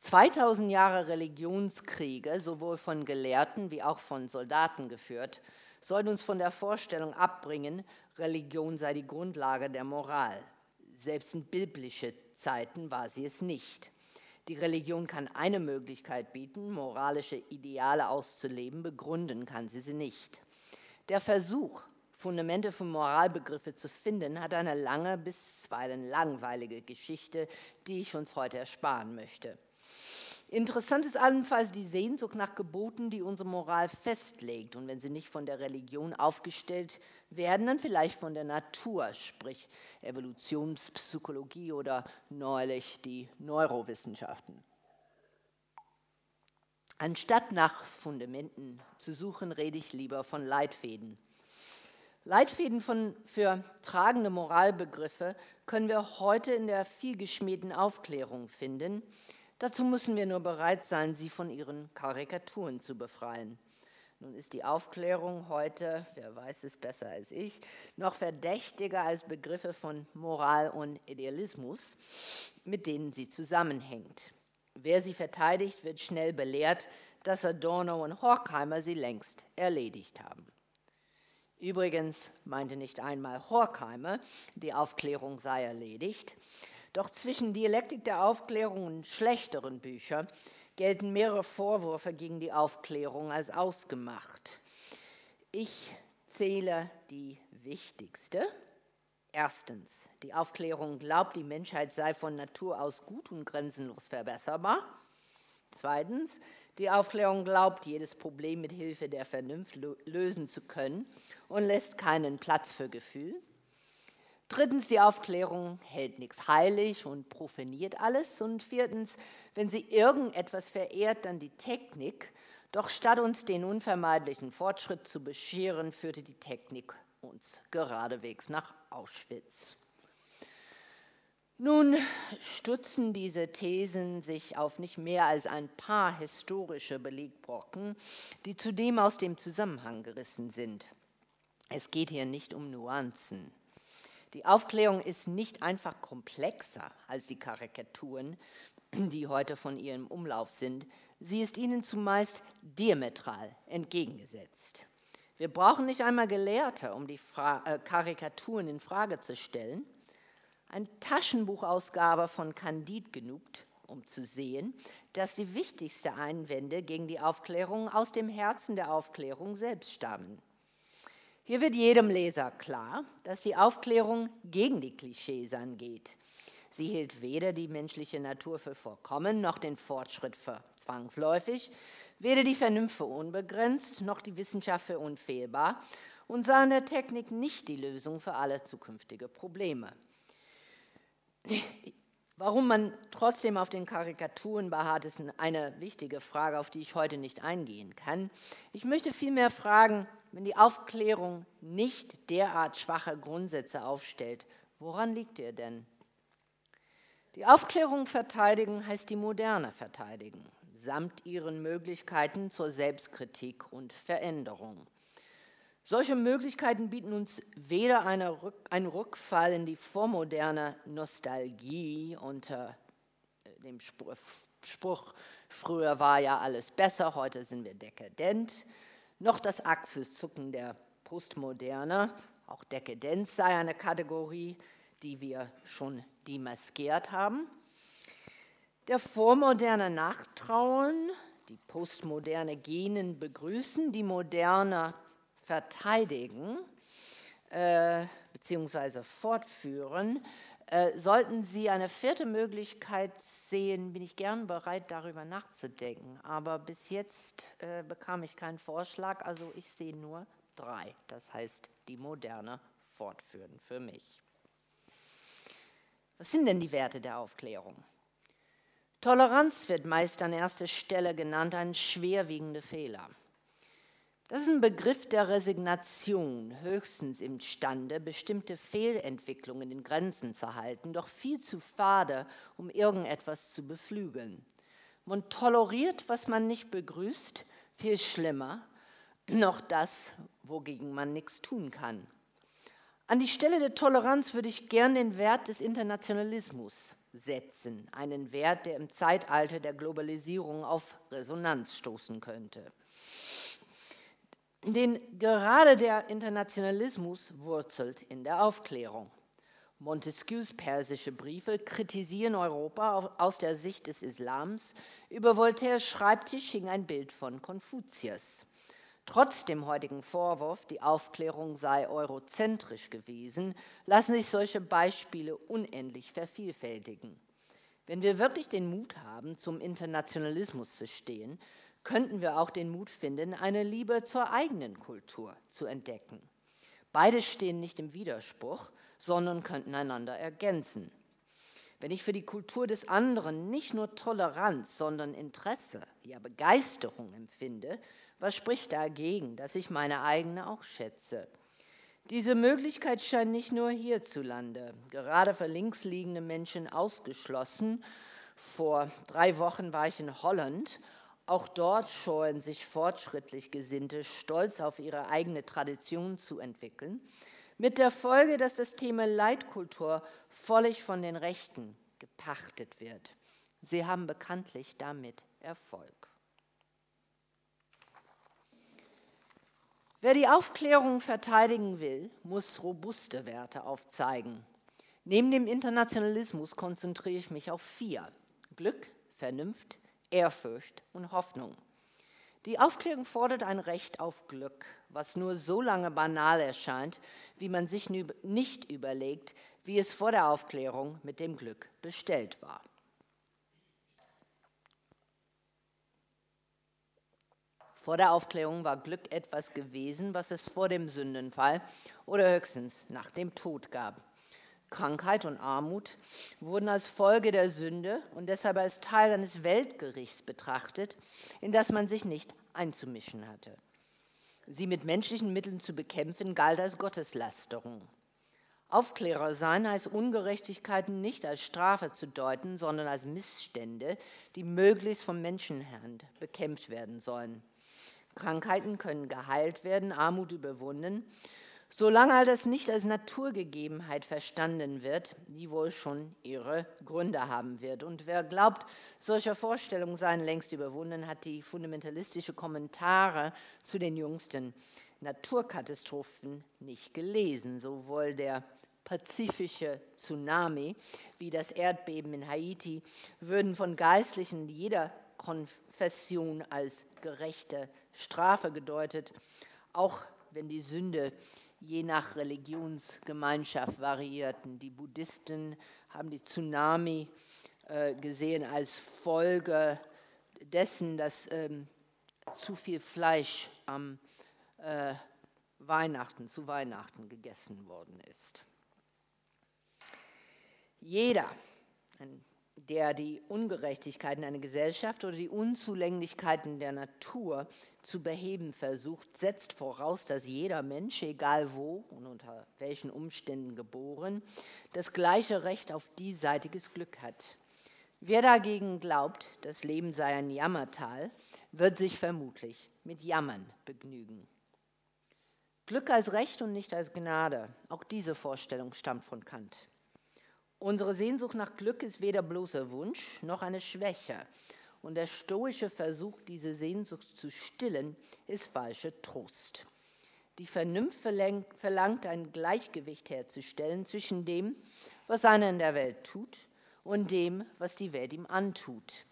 2000 Jahre Religionskriege, sowohl von Gelehrten wie auch von Soldaten geführt, sollen uns von der Vorstellung abbringen, Religion sei die Grundlage der Moral. Selbst in biblische Zeiten war sie es nicht. Die Religion kann eine Möglichkeit bieten, moralische Ideale auszuleben, begründen kann sie sie nicht. Der Versuch, Fundamente für Moralbegriffe zu finden, hat eine lange, bisweilen langweilige Geschichte, die ich uns heute ersparen möchte. Interessant ist allenfalls die Sehnsucht nach Geboten, die unsere Moral festlegt. Und wenn sie nicht von der Religion aufgestellt werden, dann vielleicht von der Natur, sprich Evolutionspsychologie oder neulich die Neurowissenschaften. Anstatt nach Fundamenten zu suchen, rede ich lieber von Leitfäden. Leitfäden von, für tragende Moralbegriffe können wir heute in der vielgeschmähten Aufklärung finden, Dazu müssen wir nur bereit sein, sie von ihren Karikaturen zu befreien. Nun ist die Aufklärung heute, wer weiß es besser als ich, noch verdächtiger als Begriffe von Moral und Idealismus, mit denen sie zusammenhängt. Wer sie verteidigt, wird schnell belehrt, dass Adorno und Horkheimer sie längst erledigt haben. Übrigens meinte nicht einmal Horkheimer, die Aufklärung sei erledigt. Doch zwischen Dialektik der Aufklärung und schlechteren Büchern gelten mehrere Vorwürfe gegen die Aufklärung als ausgemacht. Ich zähle die wichtigste. Erstens, die Aufklärung glaubt, die Menschheit sei von Natur aus gut und grenzenlos verbesserbar. Zweitens, die Aufklärung glaubt, jedes Problem mit Hilfe der Vernunft lösen zu können und lässt keinen Platz für Gefühl. Drittens, die Aufklärung hält nichts heilig und profaniert alles. Und viertens, wenn sie irgendetwas verehrt, dann die Technik. Doch statt uns den unvermeidlichen Fortschritt zu bescheren, führte die Technik uns geradewegs nach Auschwitz. Nun stützen diese Thesen sich auf nicht mehr als ein paar historische Belegbrocken, die zudem aus dem Zusammenhang gerissen sind. Es geht hier nicht um Nuancen. Die Aufklärung ist nicht einfach komplexer als die Karikaturen, die heute von ihrem Umlauf sind. Sie ist ihnen zumeist diametral entgegengesetzt. Wir brauchen nicht einmal Gelehrte, um die Fra äh, Karikaturen in Frage zu stellen. Ein Taschenbuchausgabe von Candid genügt, um zu sehen, dass die wichtigsten Einwände gegen die Aufklärung aus dem Herzen der Aufklärung selbst stammen. Hier wird jedem Leser klar, dass die Aufklärung gegen die Klischees angeht. Sie hielt weder die menschliche Natur für vollkommen noch den Fortschritt für zwangsläufig, weder die Vernunft für unbegrenzt noch die Wissenschaft für unfehlbar und sah in der Technik nicht die Lösung für alle zukünftige Probleme. Warum man trotzdem auf den Karikaturen beharrt, ist eine wichtige Frage, auf die ich heute nicht eingehen kann. Ich möchte vielmehr fragen, wenn die Aufklärung nicht derart schwache Grundsätze aufstellt, woran liegt ihr denn? Die Aufklärung verteidigen heißt die Moderne verteidigen, samt ihren Möglichkeiten zur Selbstkritik und Veränderung. Solche Möglichkeiten bieten uns weder Rück, einen Rückfall in die vormoderne Nostalgie unter äh, dem Spruch, Spruch, früher war ja alles besser, heute sind wir dekadent, noch das Achselzucken der Postmoderne, auch Dekadenz sei eine Kategorie, die wir schon demaskiert haben. Der vormoderne Nachtrauen, die postmoderne Genen begrüßen, die moderne verteidigen äh, bzw. fortführen, äh, sollten Sie eine vierte Möglichkeit sehen, bin ich gern bereit, darüber nachzudenken. Aber bis jetzt äh, bekam ich keinen Vorschlag, also ich sehe nur drei. Das heißt, die moderne fortführen für mich. Was sind denn die Werte der Aufklärung? Toleranz wird meist an erster Stelle genannt, ein schwerwiegender Fehler. Das ist ein Begriff der Resignation, höchstens imstande, bestimmte Fehlentwicklungen in Grenzen zu halten, doch viel zu fade, um irgendetwas zu beflügeln. Man toleriert, was man nicht begrüßt, viel schlimmer. noch das, wogegen man nichts tun kann. An die Stelle der Toleranz würde ich gern den Wert des Internationalismus setzen, einen Wert, der im Zeitalter der Globalisierung auf Resonanz stoßen könnte. Denn gerade der Internationalismus wurzelt in der Aufklärung. Montesquieus persische Briefe kritisieren Europa aus der Sicht des Islams. Über Voltaires Schreibtisch hing ein Bild von Konfuzius. Trotz dem heutigen Vorwurf, die Aufklärung sei eurozentrisch gewesen, lassen sich solche Beispiele unendlich vervielfältigen. Wenn wir wirklich den Mut haben, zum Internationalismus zu stehen, könnten wir auch den Mut finden, eine Liebe zur eigenen Kultur zu entdecken. Beide stehen nicht im Widerspruch, sondern könnten einander ergänzen. Wenn ich für die Kultur des anderen nicht nur Toleranz, sondern Interesse, ja Begeisterung empfinde, was spricht dagegen, dass ich meine eigene auch schätze? Diese Möglichkeit scheint nicht nur hierzulande, gerade für linksliegende Menschen ausgeschlossen. Vor drei Wochen war ich in Holland. Auch dort scheuen sich fortschrittlich Gesinnte, stolz auf ihre eigene Tradition zu entwickeln, mit der Folge, dass das Thema Leitkultur völlig von den Rechten gepachtet wird. Sie haben bekanntlich damit Erfolg. Wer die Aufklärung verteidigen will, muss robuste Werte aufzeigen. Neben dem Internationalismus konzentriere ich mich auf vier. Glück, Vernunft, Ehrfurcht und Hoffnung. Die Aufklärung fordert ein Recht auf Glück, was nur so lange banal erscheint, wie man sich nicht überlegt, wie es vor der Aufklärung mit dem Glück bestellt war. Vor der Aufklärung war Glück etwas gewesen, was es vor dem Sündenfall oder höchstens nach dem Tod gab. Krankheit und Armut wurden als Folge der Sünde und deshalb als Teil eines Weltgerichts betrachtet, in das man sich nicht einzumischen hatte. Sie mit menschlichen Mitteln zu bekämpfen, galt als Gotteslästerung. Aufklärer sein heißt Ungerechtigkeiten nicht als Strafe zu deuten, sondern als Missstände, die möglichst vom Menschenhand bekämpft werden sollen. Krankheiten können geheilt werden, Armut überwunden. Solange all das nicht als Naturgegebenheit verstanden wird, die wohl schon ihre Gründe haben wird. Und wer glaubt, solche Vorstellungen seien längst überwunden, hat die fundamentalistische Kommentare zu den jüngsten Naturkatastrophen nicht gelesen. Sowohl der pazifische Tsunami wie das Erdbeben in Haiti würden von Geistlichen jeder Konfession als gerechte Strafe gedeutet, auch wenn die Sünde je nach Religionsgemeinschaft variierten. Die Buddhisten haben die Tsunami äh, gesehen als Folge dessen, dass ähm, zu viel Fleisch am äh, Weihnachten, zu Weihnachten gegessen worden ist. Jeder, ein der die Ungerechtigkeiten einer Gesellschaft oder die Unzulänglichkeiten der Natur zu beheben versucht, setzt voraus, dass jeder Mensch, egal wo und unter welchen Umständen geboren, das gleiche Recht auf diesseitiges Glück hat. Wer dagegen glaubt, das Leben sei ein Jammertal, wird sich vermutlich mit Jammern begnügen. Glück als Recht und nicht als Gnade, auch diese Vorstellung stammt von Kant. Unsere Sehnsucht nach Glück ist weder bloßer Wunsch noch eine Schwäche. Und der stoische Versuch, diese Sehnsucht zu stillen, ist falscher Trost. Die Vernunft verlangt ein Gleichgewicht herzustellen zwischen dem, was einer in der Welt tut, und dem, was die Welt ihm antut.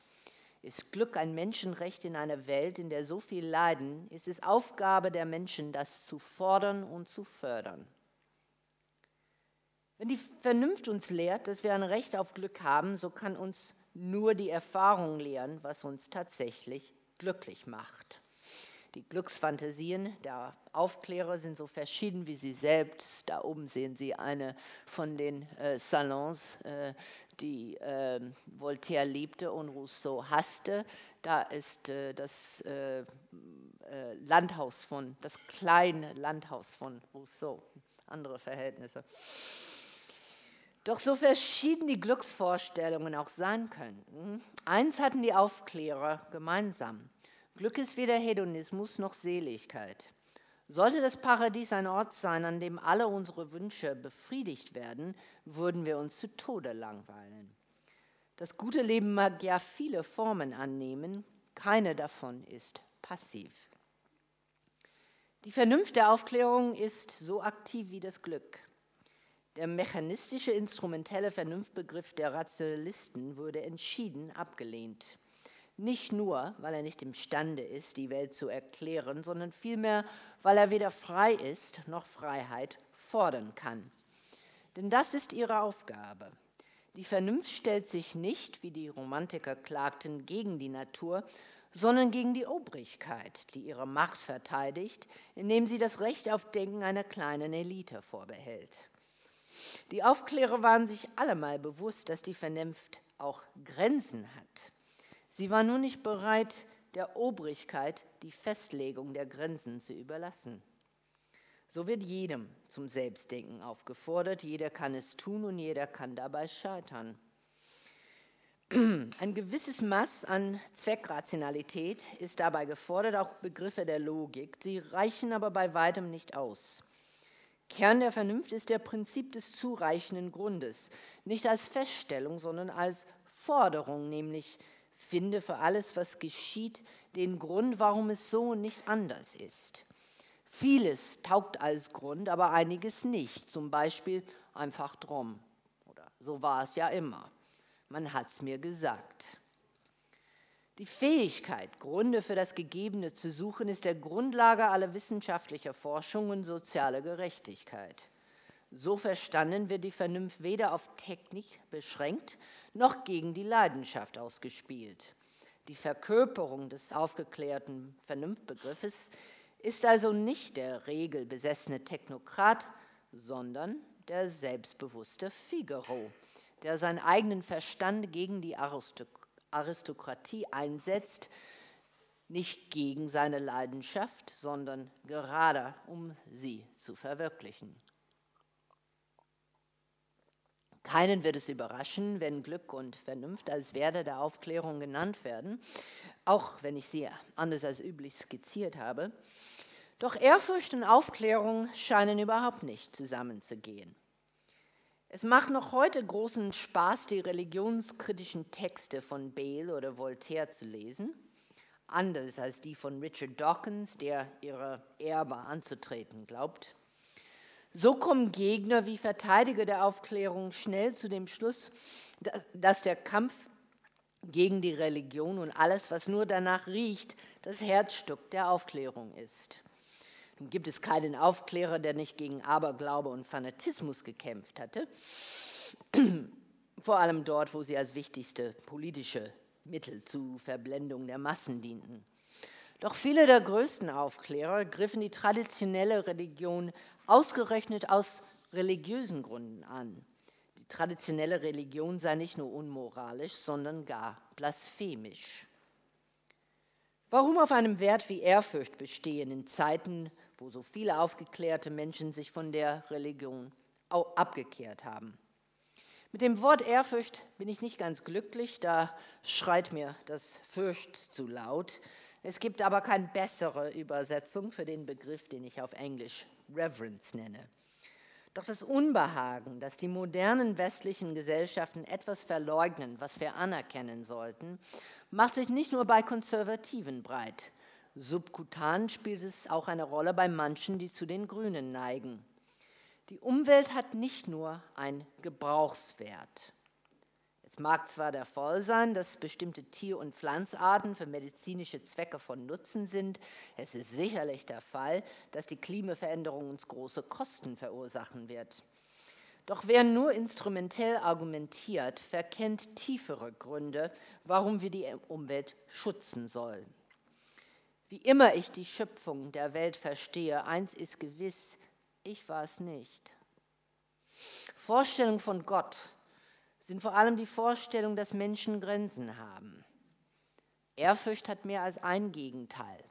Ist Glück ein Menschenrecht in einer Welt, in der so viel leiden, ist es Aufgabe der Menschen, das zu fordern und zu fördern. Wenn die Vernunft uns lehrt, dass wir ein Recht auf Glück haben, so kann uns nur die Erfahrung lehren, was uns tatsächlich glücklich macht. Die Glücksfantasien der Aufklärer sind so verschieden wie sie selbst. Da oben sehen Sie eine von den äh, Salons, äh, die äh, Voltaire liebte und Rousseau hasste. Da ist äh, das äh, äh, Landhaus von, das kleine Landhaus von Rousseau, andere Verhältnisse. Doch so verschieden die Glücksvorstellungen auch sein könnten, eins hatten die Aufklärer gemeinsam. Glück ist weder Hedonismus noch Seligkeit. Sollte das Paradies ein Ort sein, an dem alle unsere Wünsche befriedigt werden, würden wir uns zu Tode langweilen. Das gute Leben mag ja viele Formen annehmen, keine davon ist passiv. Die Vernunft der Aufklärung ist so aktiv wie das Glück. Der mechanistische, instrumentelle Vernunftbegriff der Rationalisten wurde entschieden abgelehnt. Nicht nur, weil er nicht imstande ist, die Welt zu erklären, sondern vielmehr, weil er weder frei ist noch Freiheit fordern kann. Denn das ist ihre Aufgabe. Die Vernunft stellt sich nicht, wie die Romantiker klagten, gegen die Natur, sondern gegen die Obrigkeit, die ihre Macht verteidigt, indem sie das Recht auf Denken einer kleinen Elite vorbehält. Die Aufklärer waren sich allemal bewusst, dass die Vernunft auch Grenzen hat. Sie war nur nicht bereit, der Obrigkeit die Festlegung der Grenzen zu überlassen. So wird jedem zum Selbstdenken aufgefordert, jeder kann es tun und jeder kann dabei scheitern. Ein gewisses Maß an Zweckrationalität ist dabei gefordert, auch Begriffe der Logik. Sie reichen aber bei weitem nicht aus. Kern der Vernunft ist der Prinzip des zureichenden Grundes, nicht als Feststellung, sondern als Forderung, nämlich finde für alles, was geschieht, den Grund, warum es so und nicht anders ist. Vieles taugt als Grund, aber einiges nicht. Zum Beispiel einfach drum. Oder so war es ja immer. Man hat es mir gesagt. Die Fähigkeit, Gründe für das Gegebene zu suchen, ist der Grundlage aller wissenschaftlicher Forschung und sozialer Gerechtigkeit. So verstanden wird die Vernunft weder auf Technik beschränkt, noch gegen die Leidenschaft ausgespielt. Die Verkörperung des aufgeklärten Vernunftbegriffes ist also nicht der regelbesessene Technokrat, sondern der selbstbewusste Figaro, der seinen eigenen Verstand gegen die Aristokratie einsetzt, nicht gegen seine Leidenschaft, sondern gerade um sie zu verwirklichen. Keinen wird es überraschen, wenn Glück und Vernunft als Werte der Aufklärung genannt werden, auch wenn ich sie anders als üblich skizziert habe. Doch Ehrfurcht und Aufklärung scheinen überhaupt nicht zusammenzugehen. Es macht noch heute großen Spaß, die religionskritischen Texte von Bale oder Voltaire zu lesen, anders als die von Richard Dawkins, der ihre Erbe anzutreten glaubt. So kommen Gegner wie Verteidiger der Aufklärung schnell zu dem Schluss, dass der Kampf gegen die Religion und alles, was nur danach riecht, das Herzstück der Aufklärung ist. Gibt es keinen Aufklärer, der nicht gegen Aberglaube und Fanatismus gekämpft hatte, vor allem dort, wo sie als wichtigste politische Mittel zu Verblendung der Massen dienten. Doch viele der größten Aufklärer griffen die traditionelle Religion ausgerechnet aus religiösen Gründen an. Die traditionelle Religion sei nicht nur unmoralisch, sondern gar blasphemisch. Warum auf einem Wert wie Ehrfurcht bestehen in Zeiten, wo so viele aufgeklärte Menschen sich von der Religion abgekehrt haben? Mit dem Wort Ehrfurcht bin ich nicht ganz glücklich, da schreit mir das Fürcht zu laut. Es gibt aber keine bessere Übersetzung für den Begriff, den ich auf Englisch Reverence nenne. Doch das Unbehagen, dass die modernen westlichen Gesellschaften etwas verleugnen, was wir anerkennen sollten, macht sich nicht nur bei Konservativen breit. Subkutan spielt es auch eine Rolle bei manchen, die zu den Grünen neigen. Die Umwelt hat nicht nur einen Gebrauchswert. Es mag zwar der Fall sein, dass bestimmte Tier- und Pflanzarten für medizinische Zwecke von Nutzen sind, es ist sicherlich der Fall, dass die Klimaveränderung uns große Kosten verursachen wird. Doch wer nur instrumentell argumentiert, verkennt tiefere Gründe, warum wir die Umwelt schützen sollen. Wie immer ich die Schöpfung der Welt verstehe, eins ist gewiss, ich war es nicht. Vorstellung von Gott sind vor allem die Vorstellung, dass Menschen Grenzen haben. Ehrfurcht hat mehr als ein Gegenteil.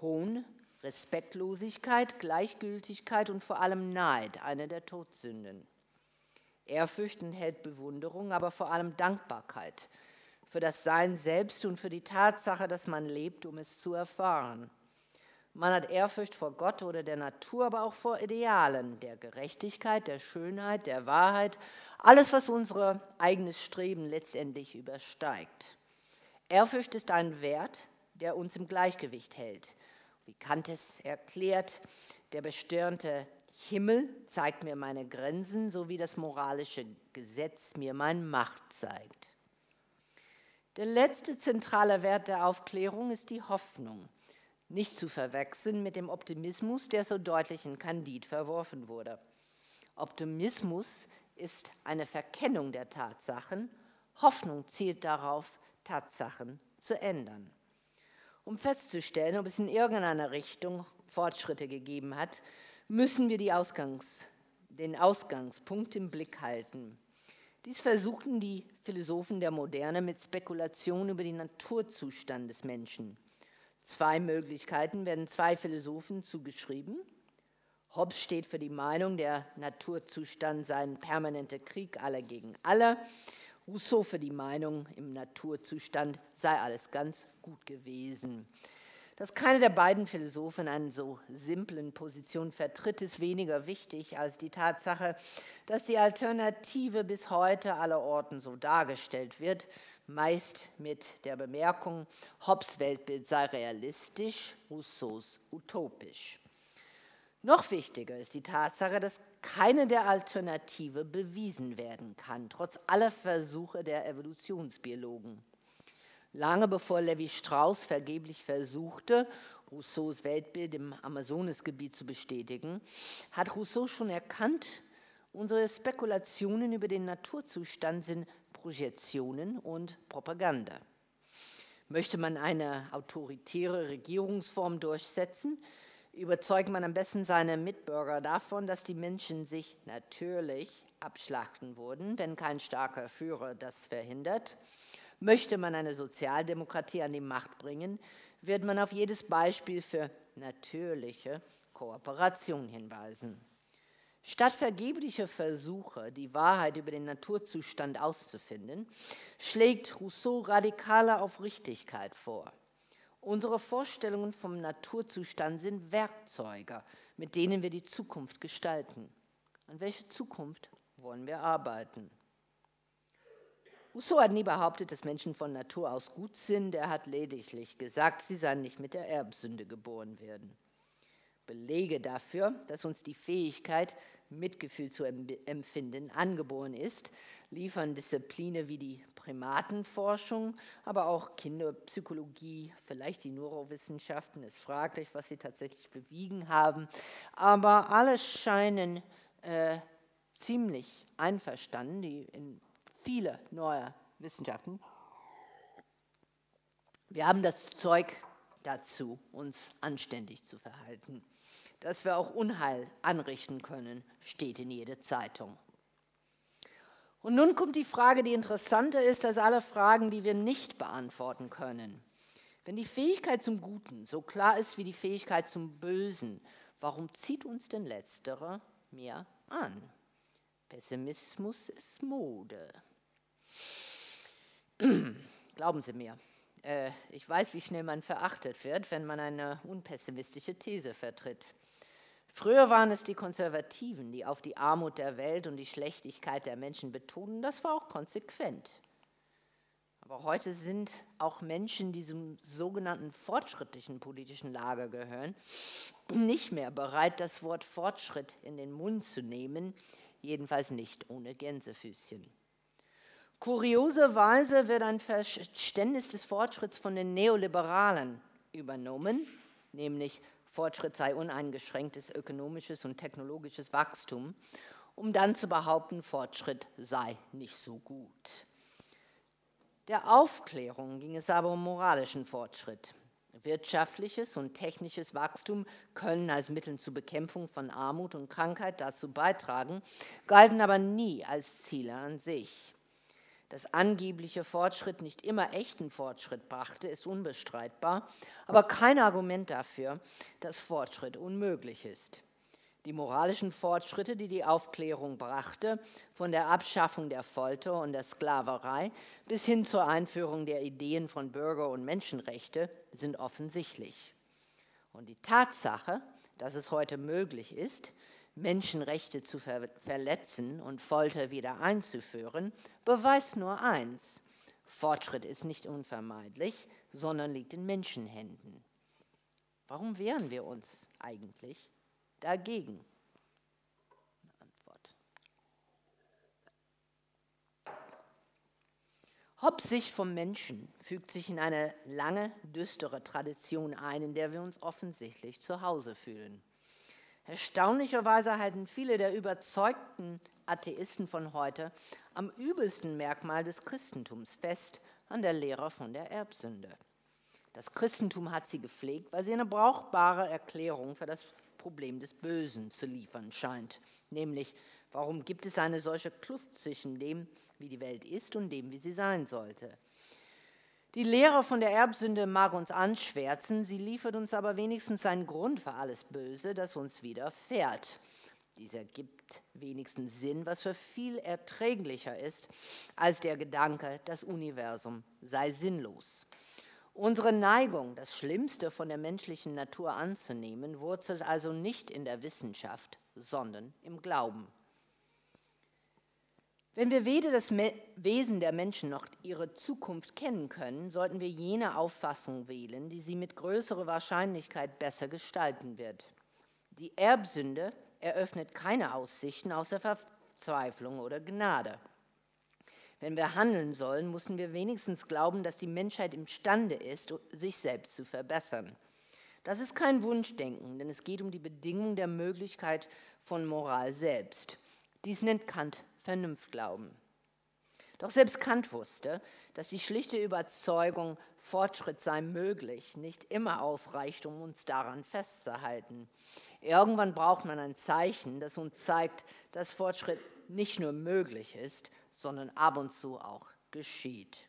Hohn, Respektlosigkeit, Gleichgültigkeit und vor allem Neid, eine der Todsünden. Ehrfurcht enthält Bewunderung, aber vor allem Dankbarkeit. Für das Sein selbst und für die Tatsache, dass man lebt, um es zu erfahren. Man hat Ehrfurcht vor Gott oder der Natur, aber auch vor Idealen der Gerechtigkeit, der Schönheit, der Wahrheit, alles, was unser eigenes Streben letztendlich übersteigt. Ehrfurcht ist ein Wert, der uns im Gleichgewicht hält. Wie Kant es erklärt, der bestirnte Himmel zeigt mir meine Grenzen, so wie das moralische Gesetz mir mein Macht zeigt. Der letzte zentrale Wert der Aufklärung ist die Hoffnung, nicht zu verwechseln mit dem Optimismus, der so deutlich in Candide verworfen wurde. Optimismus ist eine Verkennung der Tatsachen, Hoffnung zielt darauf, Tatsachen zu ändern. Um festzustellen, ob es in irgendeiner Richtung Fortschritte gegeben hat, müssen wir Ausgangs-, den Ausgangspunkt im Blick halten. Dies versuchten die Philosophen der Moderne mit Spekulationen über den Naturzustand des Menschen. Zwei Möglichkeiten werden zwei Philosophen zugeschrieben. Hobbes steht für die Meinung, der Naturzustand sei ein permanenter Krieg aller gegen alle. Rousseau für die Meinung, im Naturzustand sei alles ganz gut gewesen. Dass keine der beiden Philosophen eine so simplen Position vertritt, ist weniger wichtig als die Tatsache, dass die Alternative bis heute allerorten so dargestellt wird, meist mit der Bemerkung, Hobbes Weltbild sei realistisch, Rousseaus utopisch. Noch wichtiger ist die Tatsache, dass keine der Alternative bewiesen werden kann, trotz aller Versuche der Evolutionsbiologen. Lange bevor Levi Strauss vergeblich versuchte, Rousseaus Weltbild im Amazonasgebiet zu bestätigen, hat Rousseau schon erkannt, unsere Spekulationen über den Naturzustand sind Projektionen und Propaganda. Möchte man eine autoritäre Regierungsform durchsetzen, überzeugt man am besten seine Mitbürger davon, dass die Menschen sich natürlich abschlachten würden, wenn kein starker Führer das verhindert Möchte man eine Sozialdemokratie an die Macht bringen, wird man auf jedes Beispiel für natürliche Kooperation hinweisen. Statt vergeblicher Versuche, die Wahrheit über den Naturzustand auszufinden, schlägt Rousseau radikaler Aufrichtigkeit vor. Unsere Vorstellungen vom Naturzustand sind Werkzeuge, mit denen wir die Zukunft gestalten. An welche Zukunft wollen wir arbeiten? Rousseau hat nie behauptet, dass Menschen von Natur aus gut sind. Er hat lediglich gesagt, sie seien nicht mit der Erbsünde geboren werden. Belege dafür, dass uns die Fähigkeit, Mitgefühl zu empfinden, angeboren ist, liefern Disziplinen wie die Primatenforschung, aber auch Kinderpsychologie, vielleicht die Neurowissenschaften. Ist fraglich, was sie tatsächlich bewiegen haben. Aber alle scheinen äh, ziemlich einverstanden, die in viele neue Wissenschaften. Wir haben das Zeug dazu, uns anständig zu verhalten. Dass wir auch Unheil anrichten können, steht in jeder Zeitung. Und nun kommt die Frage, die interessanter ist als alle Fragen, die wir nicht beantworten können. Wenn die Fähigkeit zum Guten so klar ist wie die Fähigkeit zum Bösen, warum zieht uns denn letztere mehr an? Pessimismus ist Mode. [CLEARS THROAT] Glauben Sie mir, äh, ich weiß, wie schnell man verachtet wird, wenn man eine unpessimistische These vertritt. Früher waren es die Konservativen, die auf die Armut der Welt und die Schlechtigkeit der Menschen betonen. Das war auch konsequent. Aber heute sind auch Menschen, die zum sogenannten fortschrittlichen politischen Lager gehören, [CLEARS THROAT] nicht mehr bereit, das Wort Fortschritt in den Mund zu nehmen, jedenfalls nicht ohne Gänsefüßchen. Kurioserweise wird ein Verständnis des Fortschritts von den Neoliberalen übernommen, nämlich Fortschritt sei uneingeschränktes ökonomisches und technologisches Wachstum, um dann zu behaupten, Fortschritt sei nicht so gut. Der Aufklärung ging es aber um moralischen Fortschritt. Wirtschaftliches und technisches Wachstum können als Mittel zur Bekämpfung von Armut und Krankheit dazu beitragen, galten aber nie als Ziele an sich. Dass angebliche Fortschritt nicht immer echten Fortschritt brachte, ist unbestreitbar, aber kein Argument dafür, dass Fortschritt unmöglich ist. Die moralischen Fortschritte, die die Aufklärung brachte, von der Abschaffung der Folter und der Sklaverei bis hin zur Einführung der Ideen von Bürger- und Menschenrechte, sind offensichtlich. Und die Tatsache, dass es heute möglich ist, Menschenrechte zu ver verletzen und Folter wieder einzuführen, beweist nur eins. Fortschritt ist nicht unvermeidlich, sondern liegt in Menschenhänden. Warum wehren wir uns eigentlich dagegen? Antwort. Hobbes vom Menschen fügt sich in eine lange, düstere Tradition ein, in der wir uns offensichtlich zu Hause fühlen. Erstaunlicherweise halten viele der überzeugten Atheisten von heute am übelsten Merkmal des Christentums fest, an der Lehre von der Erbsünde. Das Christentum hat sie gepflegt, weil sie eine brauchbare Erklärung für das Problem des Bösen zu liefern scheint, nämlich warum gibt es eine solche Kluft zwischen dem, wie die Welt ist und dem, wie sie sein sollte. Die Lehre von der Erbsünde mag uns anschwärzen, sie liefert uns aber wenigstens einen Grund für alles Böse, das uns widerfährt. Dieser gibt wenigstens Sinn, was für viel erträglicher ist als der Gedanke, das Universum sei sinnlos. Unsere Neigung, das Schlimmste von der menschlichen Natur anzunehmen, wurzelt also nicht in der Wissenschaft, sondern im Glauben. Wenn wir weder das Wesen der Menschen noch ihre Zukunft kennen können, sollten wir jene Auffassung wählen, die sie mit größerer Wahrscheinlichkeit besser gestalten wird. Die Erbsünde eröffnet keine Aussichten außer Verzweiflung oder Gnade. Wenn wir handeln sollen, müssen wir wenigstens glauben, dass die Menschheit imstande ist, sich selbst zu verbessern. Das ist kein Wunschdenken, denn es geht um die Bedingung der Möglichkeit von Moral selbst. Dies nennt Kant Vernunftglauben. Doch selbst Kant wusste, dass die schlichte Überzeugung, Fortschritt sei möglich, nicht immer ausreicht, um uns daran festzuhalten. Irgendwann braucht man ein Zeichen, das uns zeigt, dass Fortschritt nicht nur möglich ist, sondern ab und zu auch geschieht.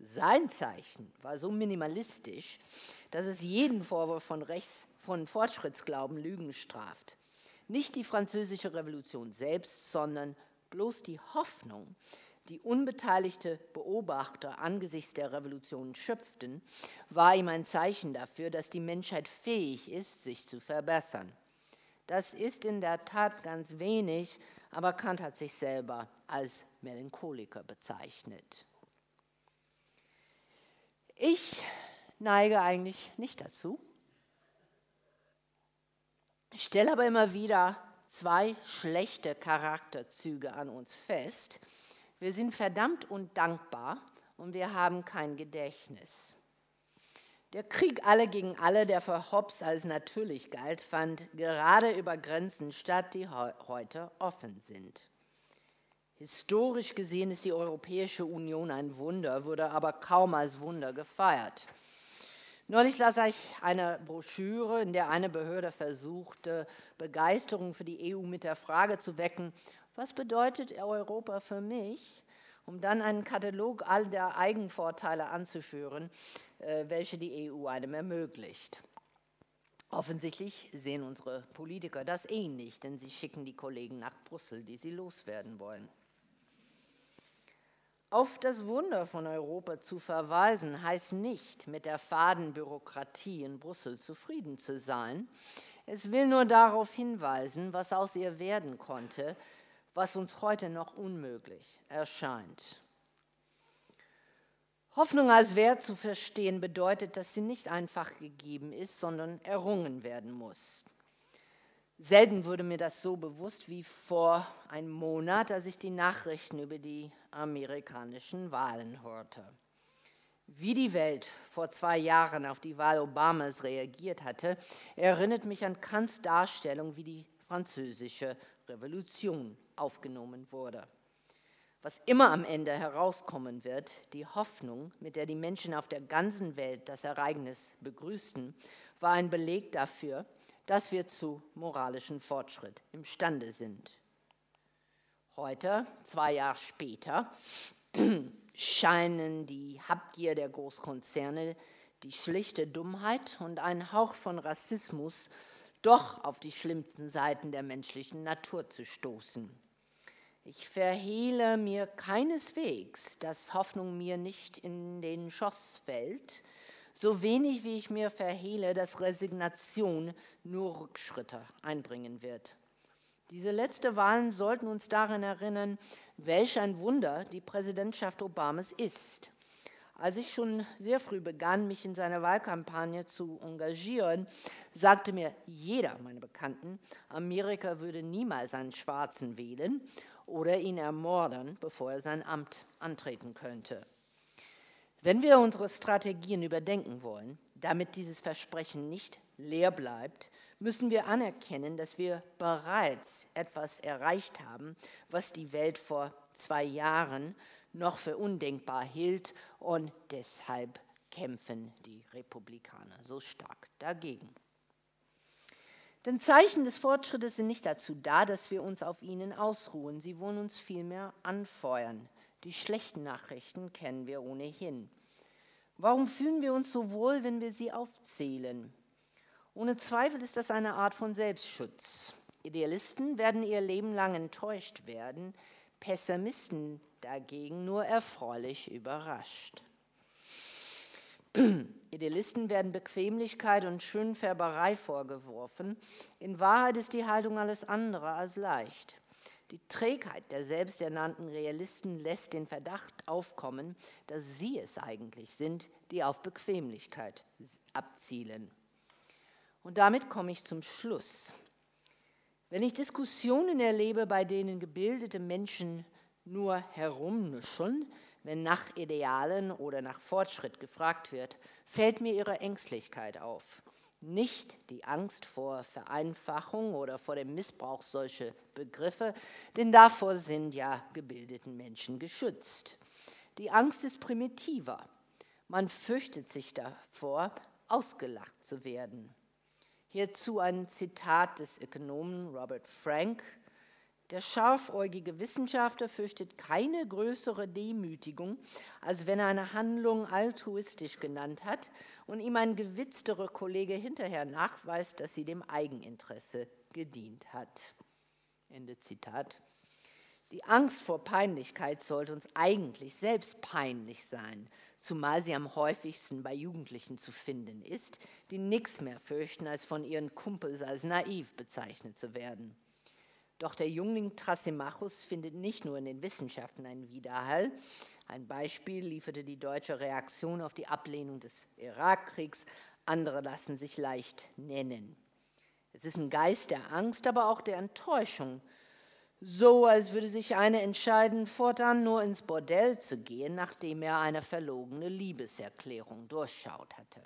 Sein Zeichen war so minimalistisch, dass es jeden Vorwurf von, Rechts, von Fortschrittsglauben Lügen straft. Nicht die französische Revolution selbst, sondern bloß die Hoffnung, die unbeteiligte Beobachter angesichts der Revolution schöpften, war ihm ein Zeichen dafür, dass die Menschheit fähig ist, sich zu verbessern. Das ist in der Tat ganz wenig, aber Kant hat sich selber als Melancholiker bezeichnet. Ich neige eigentlich nicht dazu, stelle aber immer wieder zwei schlechte Charakterzüge an uns fest. Wir sind verdammt undankbar und wir haben kein Gedächtnis. Der Krieg alle gegen alle, der für Hobbes als natürlich galt, fand gerade über Grenzen statt, die heute offen sind. Historisch gesehen ist die Europäische Union ein Wunder, wurde aber kaum als Wunder gefeiert. Neulich las ich eine Broschüre, in der eine Behörde versuchte, Begeisterung für die EU mit der Frage zu wecken, was bedeutet Europa für mich? um dann einen Katalog all der Eigenvorteile anzuführen, äh, welche die EU einem ermöglicht. Offensichtlich sehen unsere Politiker das ähnlich, denn sie schicken die Kollegen nach Brüssel, die sie loswerden wollen. Auf das Wunder von Europa zu verweisen, heißt nicht, mit der faden Bürokratie in Brüssel zufrieden zu sein. Es will nur darauf hinweisen, was aus ihr werden konnte, was uns heute noch unmöglich erscheint. Hoffnung als Wert zu verstehen bedeutet, dass sie nicht einfach gegeben ist, sondern errungen werden muss. Selten wurde mir das so bewusst wie vor einem Monat, als ich die Nachrichten über die amerikanischen Wahlen hörte. Wie die Welt vor zwei Jahren auf die Wahl Obamas reagiert hatte, erinnert mich an Kants Darstellung, wie die französische Revolution aufgenommen wurde. Was immer am Ende herauskommen wird, die Hoffnung, mit der die Menschen auf der ganzen Welt das Ereignis begrüßten, war ein Beleg dafür, dass wir zu moralischem Fortschritt imstande sind. Heute, zwei Jahre später, [CLEARS THROAT] scheinen die Habgier der Großkonzerne, die schlichte Dummheit und ein Hauch von Rassismus doch auf die schlimmsten Seiten der menschlichen Natur zu stoßen. Ich verhehle mir keineswegs, dass Hoffnung mir nicht in den Schoß fällt, so wenig wie ich mir verhehle, dass Resignation nur Rückschritte einbringen wird. Diese letzte Wahlen sollten uns daran erinnern, welch ein Wunder die Präsidentschaft Obamas ist. Als ich schon sehr früh begann, mich in seiner Wahlkampagne zu engagieren, sagte mir jeder meiner Bekannten, Amerika würde niemals einen Schwarzen wählen oder ihn ermorden, bevor er sein Amt antreten könnte. Wenn wir unsere Strategien überdenken wollen, damit dieses Versprechen nicht leer bleibt, müssen wir anerkennen, dass wir bereits etwas erreicht haben, was die Welt vor zwei Jahren noch für undenkbar hielt und deshalb kämpfen die Republikaner so stark dagegen. Denn Zeichen des Fortschrittes sind nicht dazu da, dass wir uns auf ihnen ausruhen. Sie wollen uns vielmehr anfeuern. Die schlechten Nachrichten kennen wir ohnehin. Warum fühlen wir uns so wohl, wenn wir sie aufzählen? Ohne Zweifel ist das eine Art von Selbstschutz. Idealisten werden ihr Leben lang enttäuscht werden, Pessimisten dagegen nur erfreulich überrascht. [CLEARS THROAT] Idealisten werden Bequemlichkeit und Schönfärberei vorgeworfen. In Wahrheit ist die Haltung alles andere als leicht. Die Trägheit der selbsternannten Realisten lässt den Verdacht aufkommen, dass sie es eigentlich sind, die auf Bequemlichkeit abzielen. Und damit komme ich zum Schluss. Wenn ich Diskussionen erlebe, bei denen gebildete Menschen nur herumnuscheln, wenn nach Idealen oder nach Fortschritt gefragt wird, fällt mir ihre Ängstlichkeit auf. Nicht die Angst vor Vereinfachung oder vor dem Missbrauch solcher Begriffe, denn davor sind ja gebildeten Menschen geschützt. Die Angst ist primitiver. Man fürchtet sich davor, ausgelacht zu werden. Hierzu ein Zitat des Ökonomen Robert Frank, der scharfäugige Wissenschaftler fürchtet keine größere Demütigung, als wenn er eine Handlung altruistisch genannt hat und ihm ein gewitzterer Kollege hinterher nachweist, dass sie dem Eigeninteresse gedient hat. Ende Zitat. Die Angst vor Peinlichkeit sollte uns eigentlich selbst peinlich sein, zumal sie am häufigsten bei Jugendlichen zu finden ist, die nichts mehr fürchten, als von ihren Kumpels als naiv bezeichnet zu werden. Doch der Jüngling Thrasymachus findet nicht nur in den Wissenschaften einen Widerhall. Ein Beispiel lieferte die deutsche Reaktion auf die Ablehnung des Irakkriegs. Andere lassen sich leicht nennen. Es ist ein Geist der Angst, aber auch der Enttäuschung. So, als würde sich einer entscheiden, fortan nur ins Bordell zu gehen, nachdem er eine verlogene Liebeserklärung durchschaut hatte.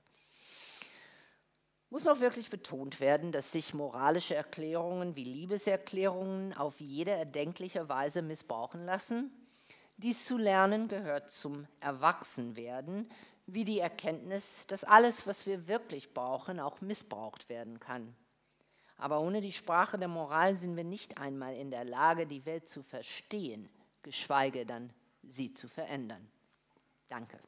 Muss auch wirklich betont werden, dass sich moralische Erklärungen wie Liebeserklärungen auf jede erdenkliche Weise missbrauchen lassen? Dies zu lernen gehört zum Erwachsenwerden, wie die Erkenntnis, dass alles, was wir wirklich brauchen, auch missbraucht werden kann. Aber ohne die Sprache der Moral sind wir nicht einmal in der Lage, die Welt zu verstehen, geschweige dann sie zu verändern. Danke.